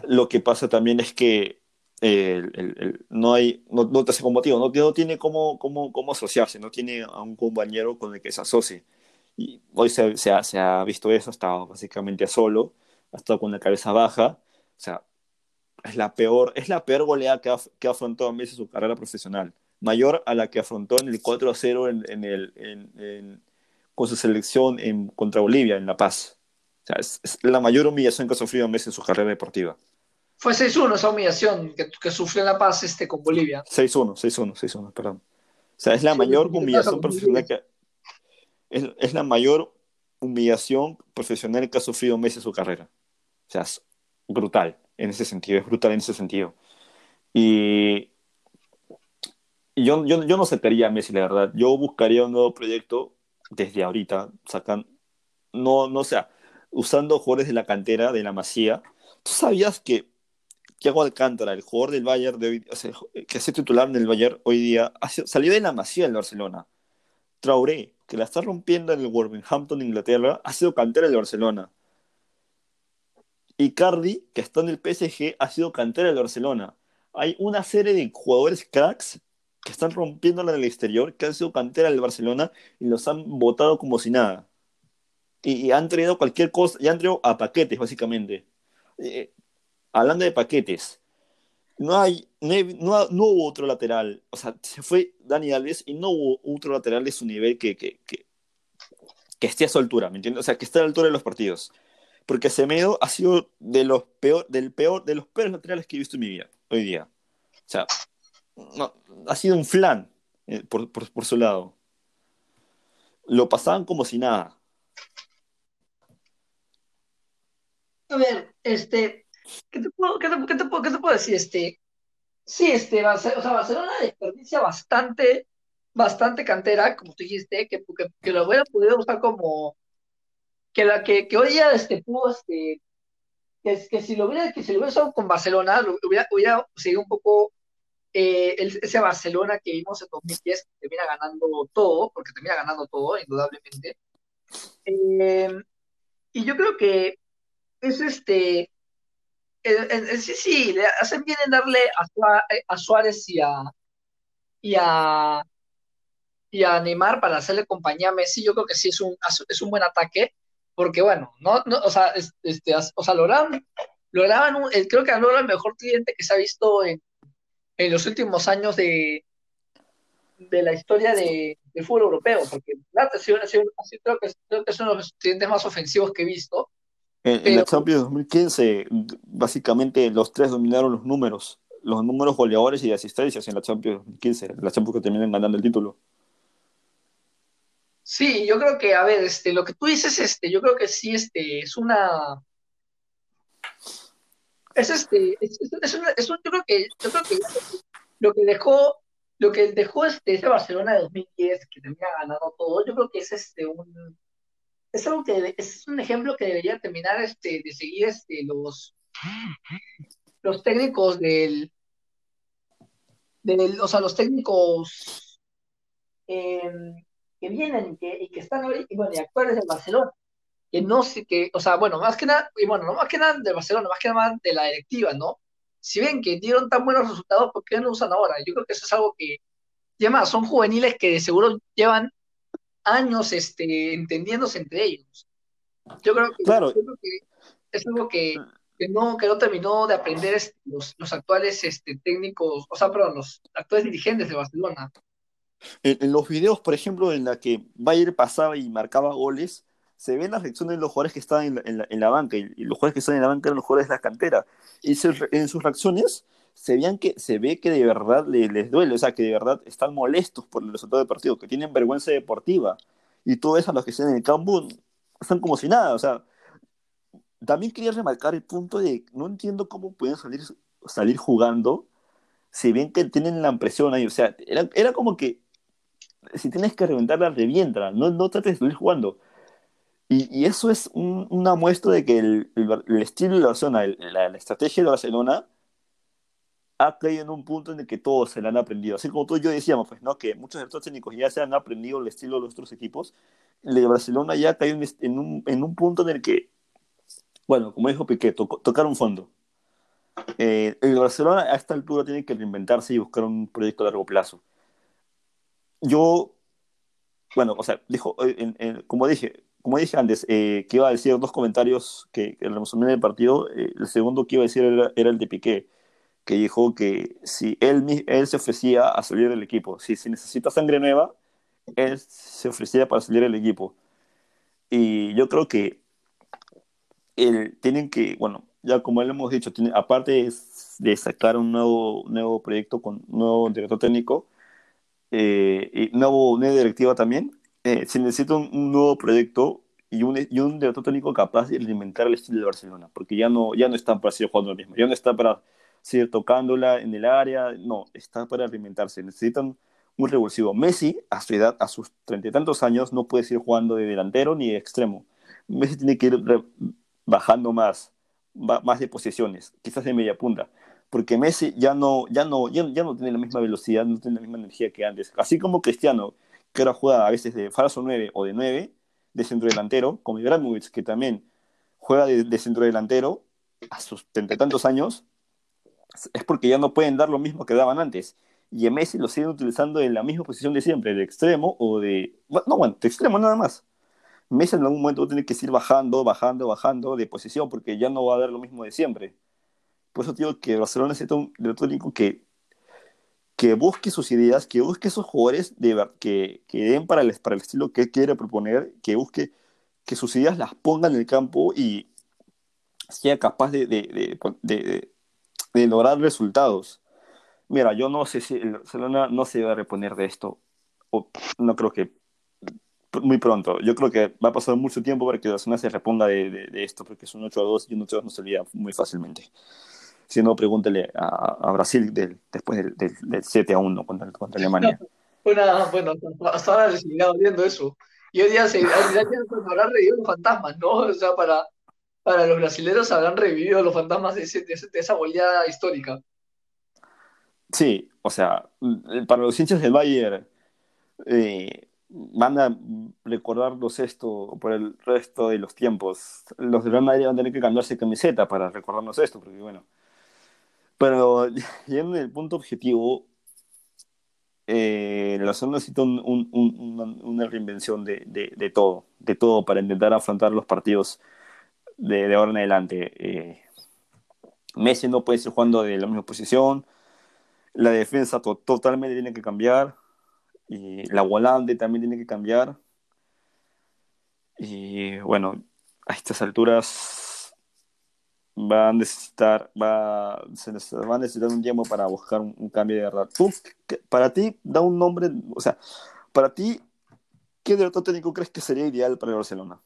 S1: lo que pasa también es que no hay, no, te hace motivo, no, tiene cómo, cómo, cómo, asociarse, no tiene a un compañero con el que se asocie. Y hoy se, se, ha, se ha, visto eso, ha estado básicamente solo, ha estado con la cabeza baja, o sea, es la peor, es la peor goleada que ha, que afrontado a Messi en su carrera profesional, mayor a la que afrontó en el 4-0 en, en el, en, con su selección en, contra Bolivia en La Paz es, la mayor humillación que ha sufrido Messi en su carrera deportiva.
S2: Fue 6-1 esa humillación que, sufrió en La Paz este, con Bolivia.
S1: 6-1, 6-1, 6-1, perdón. O sea, es la mayor humillación profesional que... Es, es, la mayor humillación profesional que ha sufrido Messi en su carrera. O sea, es brutal en ese sentido, es brutal en ese sentido. Y, yo, yo, yo no aceptaría a Messi, la verdad. Yo buscaría un nuevo proyecto desde ahorita, sacan, no, no sea, usando jugadores de la cantera, de la Masía. ¿Tú sabías que Thiago Alcántara, el jugador del Bayern, de hoy, o sea, que es titular en el Bayern hoy día, salió de la Masía del Barcelona? Traoré, que la está rompiendo en el Wolverhampton, Inglaterra, ha sido cantera del Barcelona. Y Cardi, que está en el PSG, ha sido cantera del Barcelona. Hay una serie de jugadores cracks que están rompiéndola en el exterior, que han sido cantera del Barcelona y los han votado como si nada y, han traído cualquier cosa, y han traído a paquetes, básicamente. Eh, hablando de paquetes, no, hay, no, no, hubo otro lateral, o sea, se fue Dani Alves y no hubo otro lateral de su nivel que, que, que, esté a su altura, ¿me entiendes? O sea, que esté a la altura de los partidos. Porque Semedo ha sido de los peor, del peor, de los peores laterales que he visto en mi vida, hoy día. O sea, no, ha sido un flan eh, por, por, su lado. Lo pasaban como si nada.
S2: A ver, este, ¿qué te puedo, qué te, qué te puedo, qué te puedo decir? Este, sí, este, o sea, Barcelona desperdicia bastante, bastante cantera, como tú dijiste, que, que, que lo hubiera podido usar como, que la que, que hoy ya este, pudo, este, que, que si lo hubiera, que si lo hubiera usado con Barcelona, lo hubiera, hubiera seguido un poco eh, ese Barcelona que vimos en 2010, que termina ganando todo, porque termina ganando todo, indudablemente. Eh, y yo creo que es este, sí, sí, le hacen bien en darle a, Suárez y a, y a, y a Neymar para hacerle compañía a Messi, yo creo que sí es un, es un buen ataque, porque bueno, no, no o sea, este, o sea, lograban, lograban un, creo que lograron el mejor cliente que se ha visto en, en los últimos años de, de la historia de, del fútbol europeo, porque creo, que, creo que son los clientes más ofensivos que he visto,
S1: en, la Champions 2015, básicamente los tres dominaron los números, los números goleadores y asistencias en la Champions 2015, la Champions que terminan ganando el título.
S2: Sí, yo creo que, a ver, este, lo que tú dices, este, yo creo que sí, este, es una, es este, es, es, una, es un, yo creo que, yo creo que lo que dejó, lo que dejó este, ese Barcelona de 2010, que termina ganando todo, yo creo que es este un, es algo que es un ejemplo que debería terminar este, de seguir este, los, los técnicos del, del, o sea, los técnicos em, que vienen y que, y que están ahorita, y bueno, y actuales de Barcelona. Que no sé, que, o sea, bueno, más que nada, y bueno, no más que nada de Barcelona, más que nada de la directiva, ¿no? Si ven que dieron tan buenos resultados, ¿por qué no lo usan ahora? Yo creo que eso es algo que, y además, son juveniles que de seguro llevan años este, entendiéndose entre ellos. Yo creo que,
S1: claro.
S2: es algo que, no, que no terminó de aprender este, los, los actuales este, técnicos, o sea, perdón, los actuales dirigentes de Barcelona.
S1: En, los videos, por ejemplo, en la que Bayer pasaba y marcaba goles, se ven las reacciones de los jugadores que estaban en la, banca, y, los jugadores que estaban en la banca eran los jugadores de la cantera. Y en sus reacciones se, vean que, se ve que de verdad les, duele, o sea, que de verdad están molestos por el resultado del partido, que tienen vergüenza deportiva. Y todo eso los que están en el campo están como si nada, o sea. También quería remarcar el punto de, no entiendo cómo pueden salir, salir jugando si bien que tienen la impresión ahí, o sea, era, era como que si tienes que reventarla, revienta, no, no trates de salir jugando. Y, y eso es una muestra de que el, el, estilo de Barcelona, la, la, estrategia de Barcelona, ha caído en un punto en el que todos se la han aprendido. Así como tú y yo decíamos, pues, ¿no? que muchos de estos técnicos ya se han aprendido el estilo de los otros equipos, el de Barcelona ya ha caído en un, en un punto en el que, bueno, como dijo Piqué, tocar un fondo. Eh, el Barcelona a esta altura tiene que reinventarse y buscar un proyecto a largo plazo yo, bueno, o sea, dijo, eh, como dije, como dije antes, eh, que iba a decir dos comentarios que, que resumen del partido, eh, el segundo que iba a decir era, el de Piqué, que dijo que si él, él se ofrecía a salir del equipo, si, si necesita sangre nueva, él se ofrecía para salir del equipo. Y yo creo que tienen que, bueno, ya como le hemos dicho, tiene, aparte de sacar un nuevo, nuevo proyecto con un nuevo director técnico, eh, y nuevo, nueva directiva también, eh, se necesita un, nuevo proyecto y un, y un director técnico capaz de alimentar el estilo de Barcelona, porque ya no, ya no están para seguir jugando lo mismo, ya no está para seguir tocándola en el área, no, está para alimentarse, necesitan un revulsivo. Messi, a su edad, a sus treinta y tantos años, no puede seguir jugando de delantero ni de extremo. Messi tiene que ir bajando más, más de posiciones, quizás de media punta porque Messi ya no, ya no, ya, no tiene la misma velocidad, no tiene la misma energía que antes. Así como Cristiano, que ahora juega a veces de falso 9 o de 9, de centro delantero, como Ibrahimovic, que también juega de, centro delantero a sus treinta tantos años, es porque ya no pueden dar lo mismo que daban antes. Y a Messi lo siguen utilizando en la misma posición de siempre, de extremo o de... No, bueno, de extremo nada más. Messi en algún momento tiene que ir bajando, bajando, bajando de posición, porque ya no va a dar lo mismo de siempre. Por eso digo que Barcelona necesita un director que, que busque sus ideas, que busque esos jugadores que, que den para el, para el estilo que quiere proponer, que busque que sus ideas las ponga en el campo y sea capaz de, de, de, de lograr resultados. Mira, yo no sé si el Barcelona no se va a reponer de esto. O no creo que muy pronto. Yo creo que va a pasar mucho tiempo para que el Barcelona se reponga de, esto, porque es un 8 a 2 y un 8 a 2 no se muy fácilmente. Si no, pregúntele a, Brasil después del, del, 7 a 1 contra, contra Alemania.
S2: bueno, bueno, hasta ahora le sigue viendo eso. Y hoy día se habrán revivido los fantasmas, ¿no? O sea, para, para los brasileños habrán revivido los fantasmas de, de, esa goleada histórica.
S1: Sí, o sea, para los hinchas del Bayern eh, van a recordarlos esto por el resto de los tiempos. Los de Real Madrid van a tener que cambiarse camiseta para recordarnos esto, porque bueno, pero yendo el punto objetivo, eh, la zona necesita una, reinvención de, de, todo, de todo para intentar afrontar los partidos de, ahora en adelante. Eh, Messi no puede seguir jugando de la misma posición, la defensa totalmente tiene que cambiar, y la volante también tiene que cambiar. Y bueno, a estas alturas va a necesitar, va, se va a necesitar un tiempo para buscar un, cambio de verdad. Tú, para ti, da un nombre, o sea, para ti, ¿qué director técnico crees que sería ideal para el Barcelona?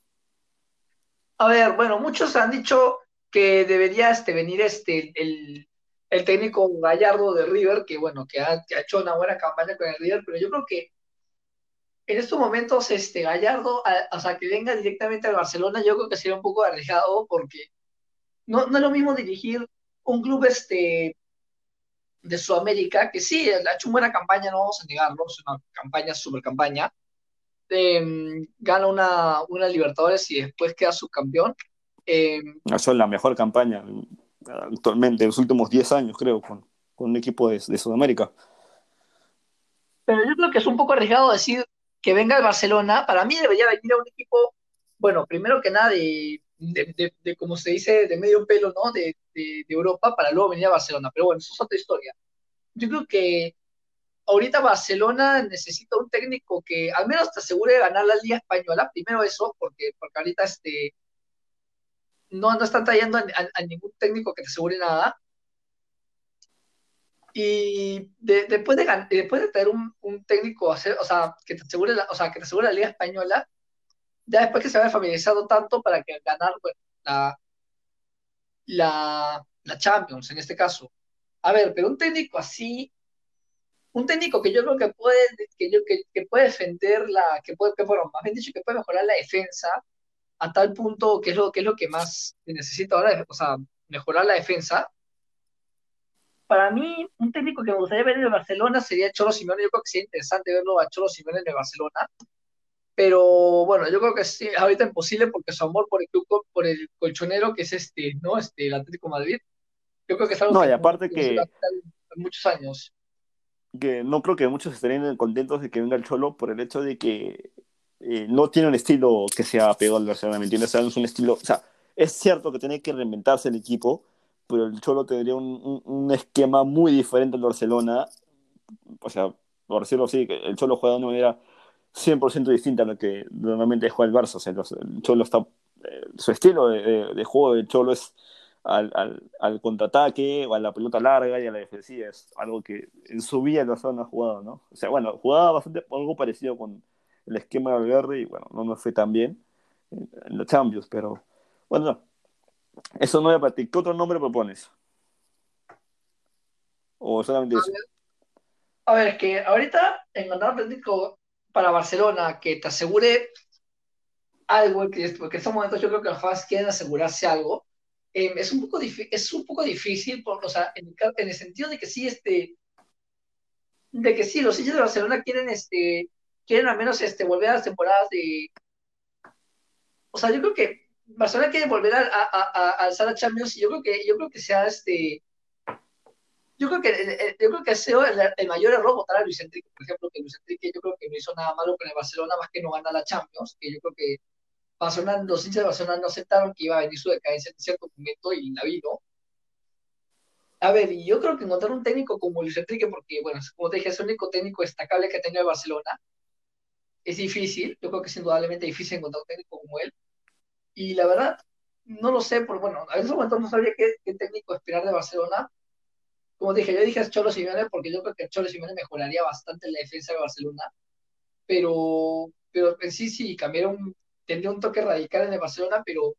S2: A ver, bueno, muchos han dicho que debería este, venir este, el, el técnico Gallardo de River, que bueno, que ha, hecho una buena campaña con el River, pero yo creo que en estos momentos este Gallardo, o sea, que venga directamente al Barcelona, yo creo que sería un poco arriesgado porque no, no es lo mismo dirigir un club este, de Sudamérica, que sí, ha hecho una buena campaña, no vamos a negarlo, es una campaña, super campaña, em, gana una, una Libertadores y después queda subcampeón. Eh,
S1: Eso es la mejor campaña actualmente, en los últimos 10 años, creo, con, con un equipo de, de, Sudamérica.
S2: Pero yo creo que es un poco arriesgado decir que venga el Barcelona. Para mí debería venir a un equipo, bueno, primero que nada, de, de, de, como se dice, de medio pelo, ¿no? De, Europa, para luego venir a Barcelona. Pero bueno, eso es otra historia. Yo creo que ahorita Barcelona necesita un técnico que al menos te asegure de ganar la Liga Española. Primero eso, porque, porque ahorita este, no, no están trayendo a, ningún técnico que te asegure nada. Y después, de, después de tener un, un técnico, o sea, que te asegure la, o sea, que te asegure la Liga Española, ya después que se vaya familiarizado tanto para que ganar la, la, la Champions, en este caso. A ver, pero un técnico así, un técnico que yo creo que puede, que, yo, que, que puede defender la, que puede, que, bueno, más bien dicho, que puede mejorar la defensa, a tal punto que es lo que, es lo que más necesita ahora, o sea, mejorar la defensa. Para mí, un técnico que me gustaría ver en el Barcelona sería Cholo Simeone. Yo creo que sería interesante verlo a Cholo Simeone en el Barcelona. Pero bueno, yo creo que sí, ahorita imposible porque su amor por el club, por el colchonero que es este, ¿no? Este, el Atlético Madrid. Yo creo que es algo
S1: no,
S2: y
S1: aparte que,
S2: muchos años.
S1: Que no creo que muchos estén contentos de que venga el Cholo por el hecho de que eh, no tiene un estilo que sea pegado al Barcelona, ¿me entiendes? O sea, es un estilo, o sea, es cierto que tiene que reinventarse el equipo, pero el Cholo tendría un, un, esquema muy diferente al Barcelona, o sea, por decirlo así, el Cholo juega de una manera 100% distinta a lo que normalmente juega el Barça, o sea, el Cholo está, eh, su estilo de, de, juego del Cholo es al, al, al, contraataque o a la pelota larga y a la defensiva, es algo que en su vida el Barcelona ha jugado, ¿no? O sea, bueno, jugaba bastante algo parecido con el esquema de Valverde y bueno, no nos fue tan bien en, los Champions, pero bueno, eso no es para ti. ¿Qué otro nombre propones? ¿O solamente eso?
S2: A ver, es que ahorita encontrar técnico para Barcelona que te asegure algo, que, porque en estos momentos yo creo que los fans quieren asegurarse algo, eh, es, un poco es un poco difícil, o sea, en, el sentido de que sí, este, de que sí, los hinchas de Barcelona quieren este, quieren al menos este, volver a las temporadas de... O sea, yo creo que Barcelona quiere volver a, a alzar a Champions y yo creo que, yo creo que sea este... Yo creo que, yo creo que ha sido el, mayor error votar a Luis Enrique, por ejemplo, que Luis Enrique yo creo que no hizo nada malo con el Barcelona más que no ganar la Champions, que yo creo que Barcelona, los hinchas de Barcelona no aceptaron que iba a venir su decadencia en cierto momento y la vino. A ver, y yo creo que encontrar un técnico como Luis Enrique, porque, bueno, como te dije, es el único técnico destacable que ha tenido el Barcelona, es difícil, yo creo que es indudablemente difícil encontrar un técnico como él. Y la verdad, no lo sé, porque bueno, a ese momento no sabía qué, técnico esperar de Barcelona. Como dije, yo dije a Cholo Simeone porque yo creo que Cholo Simeone mejoraría bastante la defensa de Barcelona, pero, pero en sí sí cambiaría un, tendría un toque radical en el Barcelona, pero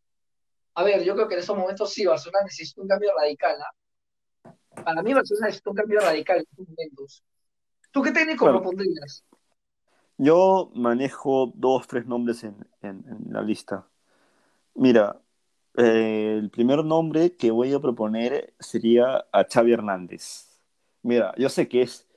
S2: a ver, yo creo que en esos momentos sí, Barcelona necesita un cambio radical. ¿ah? Para mí Barcelona necesita un cambio radical en estos momentos. ¿Tú qué técnico propondrías?
S1: Yo manejo dos, tres nombres en, la lista. Mira, eh, el primer nombre que voy a proponer sería a Xavi Hernández. Mira, yo sé que es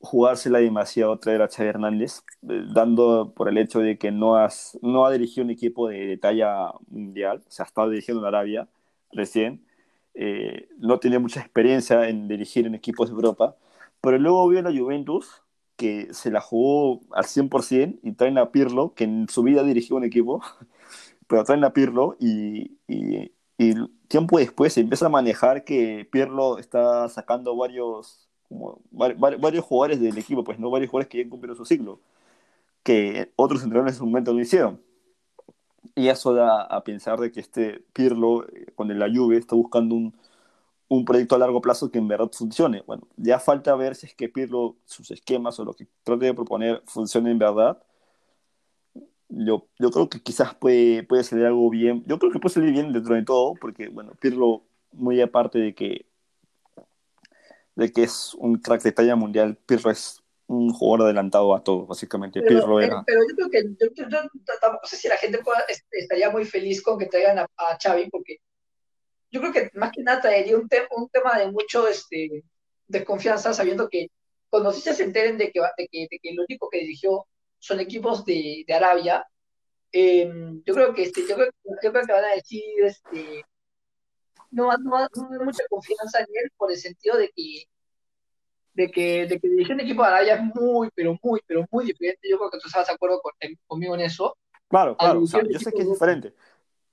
S1: jugársela demasiado traer a Xavi Hernández, eh, dando por el hecho de que no, has, no ha dirigido un equipo de, talla mundial, o sea, ha estado dirigiendo en Arabia recién, eh, no tiene mucha experiencia en dirigir en equipos de Europa, pero luego vio la Juventus que se la jugó al 100% y traen a Pirlo, que en su vida dirigió un equipo, pero traen a Pirlo y, y, tiempo después se empieza a manejar que Pirlo está sacando varios, como, varios jugadores del equipo, pues no varios jugadores que ya cumplieron su ciclo, que otros entrenadores en su momento no hicieron. Y eso da a pensar de que este Pirlo, eh, con la Juve, está buscando un, un proyecto a largo plazo que en verdad funcione. Bueno, ya falta ver si es que Pirlo, sus esquemas o lo que trate de proponer funciona en verdad. Yo, yo creo que quizás puede, puede salir algo bien. Yo creo que puede salir bien dentro de todo, porque, bueno, Pirlo, muy aparte de que, de que es un crack de talla mundial, Pirlo es un jugador adelantado a todo, básicamente.
S2: Pero,
S1: Pirlo
S2: era... pero yo creo que yo, yo, no sé si la gente este, estaría muy feliz con que traigan a, a Xavi, porque yo creo que más que nada traería un, un tema de mucho este, desconfianza, sabiendo que cuando se enteren de que, de que, de que el único que dirigió son equipos de, de Arabia, em, yo creo que este, yo creo, yo creo que van a decir este, no, no, no hay mucha confianza en él por el sentido de que de que, de que dirigir un equipo de Arabia es muy, pero muy, pero muy diferente. Yo creo que tú estás de acuerdo conmigo en eso.
S1: Claro, claro, yo sé que es diferente.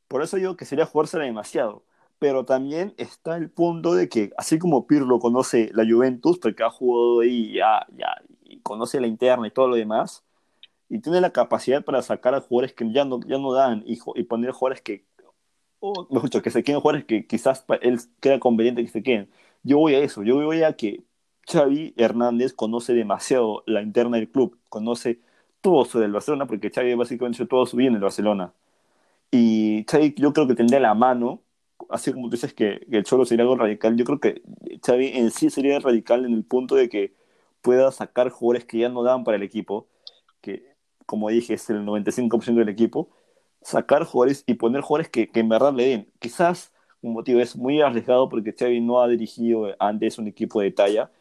S1: Por eso digo que sería jugársela demasiado. Pero también está el punto de que, así como Pirlo conoce la Juventus, porque ha jugado ahí ya, ya, y conoce la interna y todo lo demás, y tiene la capacidad para sacar a jugadores que ya no, ya no dan y, y poner jugadores que, o mejor dicho, que se queden jugadores que quizás él queda conveniente que se queden. Yo voy a eso, yo voy a que Xavi Hernández conoce demasiado la interna del club, conoce todo sobre el Barcelona, porque Xavi básicamente hizo todo su vida en el Barcelona. Y Xavi yo creo que tendría la mano, así como tú dices que, el Cholo sería algo radical, yo creo que Xavi en sí sería radical en el punto de que pueda sacar jugadores que ya no dan para el equipo, que como dije es el 95% del equipo, sacar jugadores y poner jugadores que, que en verdad le den. Quizás un motivo es muy arriesgado porque Xavi no ha dirigido antes un equipo de talla,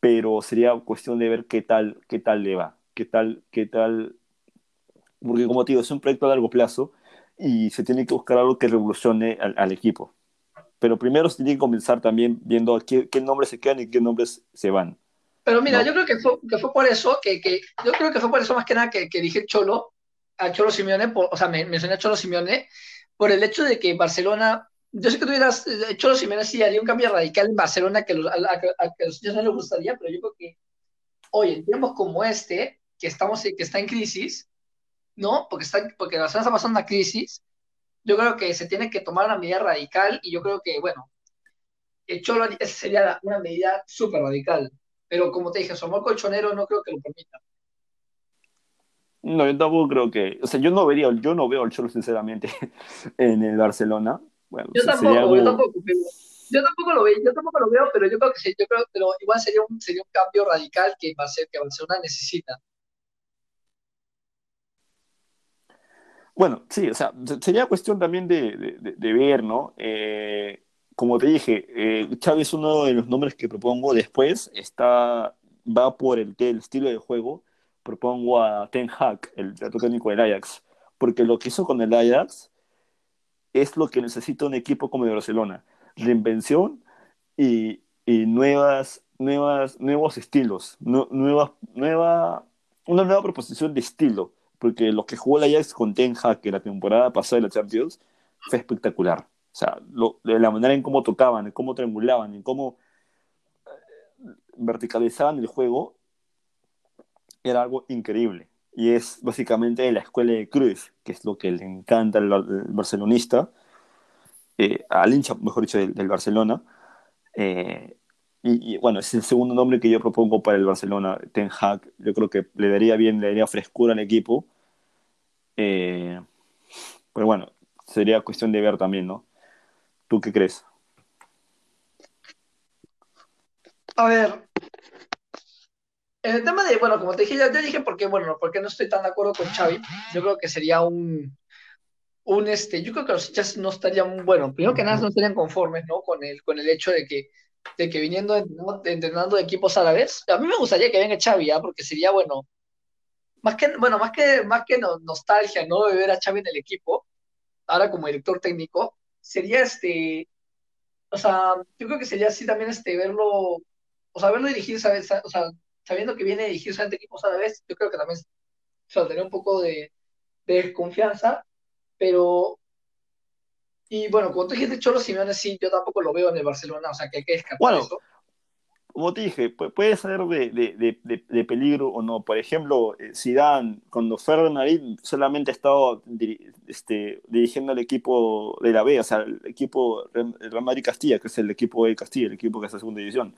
S1: pero sería cuestión de ver qué tal, qué tal le va, qué tal, qué tal, porque como te digo, es un proyecto a largo plazo y se tiene que buscar algo que revolucione al, equipo. Pero primero se tiene que comenzar también viendo qué, qué, nombres se quedan y qué nombres se van.
S2: Pero mira, yo creo que fue, que fue por eso, que, que, yo creo que fue por eso más que nada que, que dije Cholo, a Cholo Simeone, o sea, me mencioné a Cholo Simeone, por el hecho de que Barcelona yo sé que tú dirás, eh, Cholo Simeone sí haría un cambio radical en Barcelona que a, los niños no les gustaría, pero yo creo que, oye, en tiempos como este, que, estamos, que está en crisis, ¿no? Porque, está, porque Barcelona está pasando una crisis, yo creo que se tiene que tomar una medida radical y yo creo que, bueno, el Cholo sería una medida súper radical, pero como te dije, su amor colchonero no creo que lo permita.
S1: No, yo tampoco creo que, o sea, yo no vería, yo no veo al Cholo sinceramente en el Barcelona,
S2: yo tampoco, yo tampoco, yo tampoco lo veo, yo tampoco lo veo, pero yo creo que sí, yo creo, pero igual sería un, sería un cambio radical que que Barcelona necesita.
S1: Bueno, sí, o sea, sería cuestión también de, de, ver, ¿no? Eh, como te dije, eh, Xavi es uno de los nombres que propongo. Después está, va por el, el estilo de juego. Propongo a Ten Hag, el técnico del Ajax, porque lo que hizo con el Ajax es lo que necesita un equipo como el Barcelona. Reinvención y, nuevas, nuevas, nuevos estilos, nueva, nueva, una nueva proposición de estilo, porque lo que jugó la Ajax con Ten Hag la temporada pasada de la Champions fue espectacular. O sea, la manera en cómo tocaban, en cómo triangulaban, en cómo eh, verticalizaban el juego, era algo increíble y es básicamente la escuela de Cruz, que es lo que le encanta al, barcelonista, eh, al hincha, mejor dicho, del, Barcelona. Eh, y, bueno, es el segundo nombre que yo propongo para el Barcelona, Ten Hag. Yo creo que le daría bien, le daría frescura al equipo. Eh, pero bueno, sería cuestión de ver también, ¿no? ¿Tú qué crees?
S2: A ver, en el tema de, bueno, como te dije, ya te dije porque, bueno, porque no estoy tan de acuerdo con Xavi. Yo creo que sería un, un este, yo creo que los hinchas no estarían, bueno, primero que nada no estarían conformes, ¿no? Con el, con el hecho de que, de que viniendo entrenando de equipos árabes, a mí me gustaría que venga Xavi, ¿ah? porque sería, bueno, más que, bueno, más que, más que nostalgia, ¿no? De ver a Xavi en el equipo, ahora como director técnico, sería este, o sea, yo creo que sería así también este, verlo, o sea, verlo dirigir, ¿sabes? O sea, sabiendo que viene dirigido ante equipos árabes, yo creo que también o un poco de, desconfianza, pero y bueno, como tú dijiste Cholo Simeone, sí, yo tampoco lo veo en el Barcelona, o sea que hay que escapar bueno, eso.
S1: Como te dije, puede ser de, peligro o no. Por ejemplo, eh, Zidane, cuando fue Madrid, solamente ha estado este, dirigiendo el equipo de la B, o sea, el equipo Real Madrid Castilla, que es el equipo de Castilla, el equipo que es la segunda división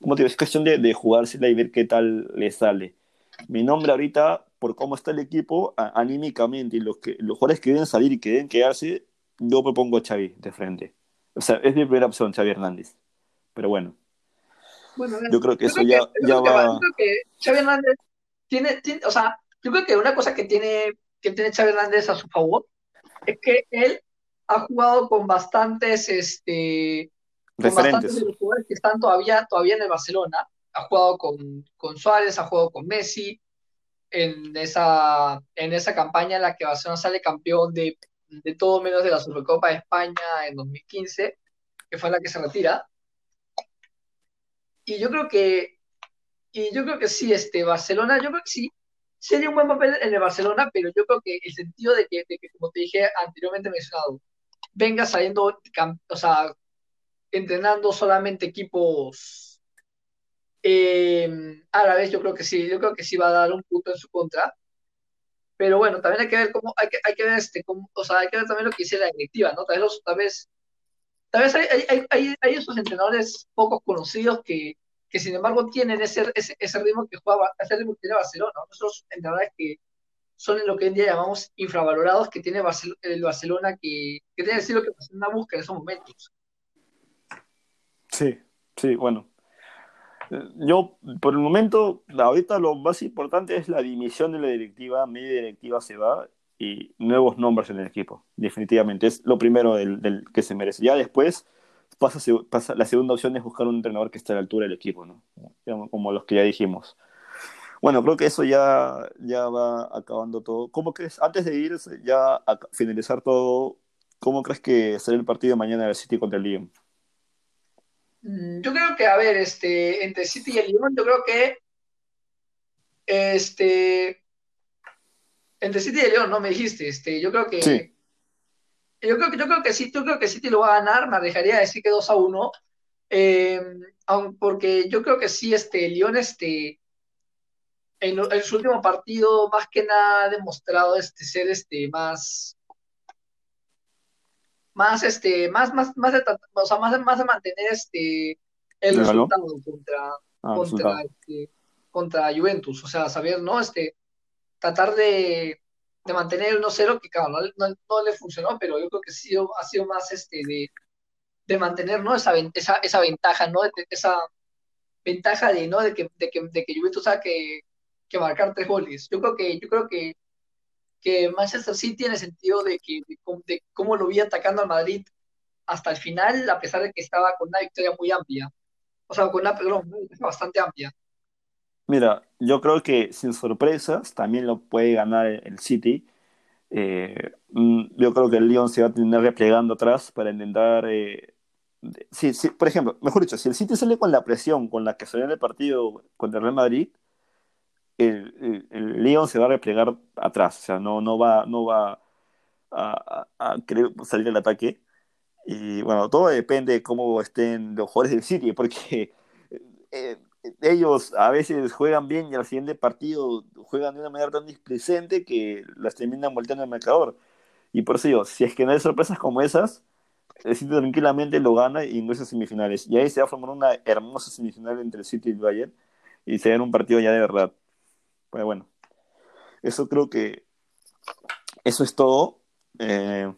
S1: como te digo, es cuestión de, de jugársela y ver qué tal le sale. Mi nombre ahorita, por cómo está el equipo, anímicamente, y los, que, los jugadores que deben salir y que deben quedarse, yo propongo a Xavi de frente. O sea, es mi primera opción, Xavi Hernández. Pero bueno. Yo creo que eso ya, ya va...
S2: Yo creo que Xavi Hernández tiene, tiene, o sea, yo creo que una cosa que tiene, que tiene Xavi Hernández a su favor es que él ha jugado con bastantes, este, referentes. de los jugadores que están todavía, todavía en el Barcelona. Ha jugado con, con Suárez, ha jugado con Messi. en esa, en esa campaña en la que Barcelona sale campeón de, de todo menos de la Supercopa de España en 2015, que fue la que se retira. Y yo creo que, y yo creo que sí, este, Barcelona, yo creo que sí, sería un buen papel en el Barcelona, pero yo creo que el sentido de que, de que como te dije anteriormente mencionado, venga saliendo, o sea, entrenando solamente equipos eh, árabes, yo creo que sí, yo creo que sí va a dar un punto en su contra. Pero bueno, también hay que ver cómo, hay que, hay que ver este, cómo, o sea, hay que ver también lo que dice la directiva, ¿no? Tal vez, los, tal vez, tal vez hay, hay, hay, hay, esos entrenadores poco conocidos que, que sin embargo tienen ese, ese, ese ritmo que juega, ese ritmo que tiene Barcelona, ¿no? Esos entrenadores que son en lo que hoy en día llamamos infravalorados que tiene el Barcelona, que, que tiene el estilo que Barcelona busca en esos momentos.
S1: Sí, sí, bueno. Yo, por el momento, ahorita lo más importante es la dimisión de la directiva, media directiva se va y nuevos nombres en el equipo, definitivamente. Es lo primero del, del que se merece. Ya después pasa, pasa, la segunda opción es buscar un entrenador que esté a la altura del equipo, ¿no? Como los que ya dijimos. Bueno, creo que eso ya, ya va acabando todo. ¿Cómo crees, antes de ir ya a finalizar todo, cómo crees que será el partido de mañana del City contra el Lyon?
S2: Mm, yo creo que, a ver, este, entre City y el Lyon, yo creo que este entre City y León, no me dijiste, este, yo creo que yo creo que yo creo que sí, yo creo que City lo va a ganar, me dejaría decir que 2 a 1. Eh, porque yo creo que sí, este, León, este, en, en, su último partido, más que nada ha demostrado este, ser este, más, más, este, más, más, más de, o sea, más, más de mantener este, el resultado contra, ah, contra, este, contra Juventus, o sea, saber, ¿no? Este, tratar de, de mantener el 1-0, que claro, no, no, le funcionó, pero yo creo que sí ha sido más este de, de mantener, ¿no? Esa, esa, esa ventaja, ¿no? esa ventaja de, ¿no? De que, de que, de que Juventus sabe que, que marcar tres goles. Yo creo que, yo creo que que Manchester City en el sentido de, que, de, cómo lo vi atacando al Madrid hasta el final, a pesar de que estaba con una victoria muy amplia. O sea, con una, perdón, bastante amplia.
S1: Mira, yo creo que sin sorpresas también lo puede ganar el City. Eh, mm, yo creo que el Lyon se va a tener replegando atrás para intentar. Eh, por ejemplo, mejor dicho, si el City sale con la presión con la que salió en el partido contra el Real Madrid, el, el, León se va a replegar atrás, o sea, no, va, no va a, a, querer salir al ataque. Y bueno, todo depende de cómo estén los jugadores del City, porque eh, ellos a veces juegan bien y al siguiente partido juegan de una manera tan displicente que las terminan volteando el marcador. Y por eso digo, si es que no hay sorpresas como esas, el City tranquilamente lo gana y ingresa a semifinales. Y ahí se va a formar una hermosa semifinal entre el City y el Bayern y se un partido ya de verdad. Pues bueno, eso creo que eso es todo. Eh,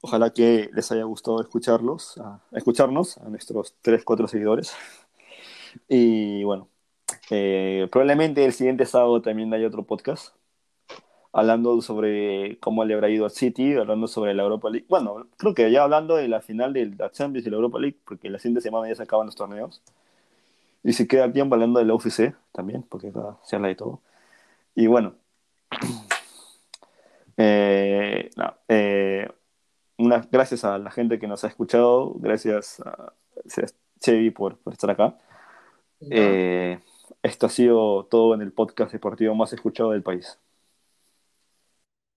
S1: ojalá que les haya gustado escucharlos, escucharnos a nuestros 3, 4 seguidores. Y bueno, eh, probablemente el siguiente sábado también haya otro podcast hablando sobre cómo le habrá ido a City, hablando sobre la Europa League. Bueno, creo que ya hablando de la final de la Champions y la Europa League, porque la siguiente semana ya se acaban los torneos. Y si queda tiempo hablando de la UFC también, porque se habla de todo. Y bueno, eh, eh, unas gracias a la gente que nos ha escuchado, gracias a Chevy por, por estar acá. Eh, esto ha sido todo en el podcast deportivo más escuchado del país.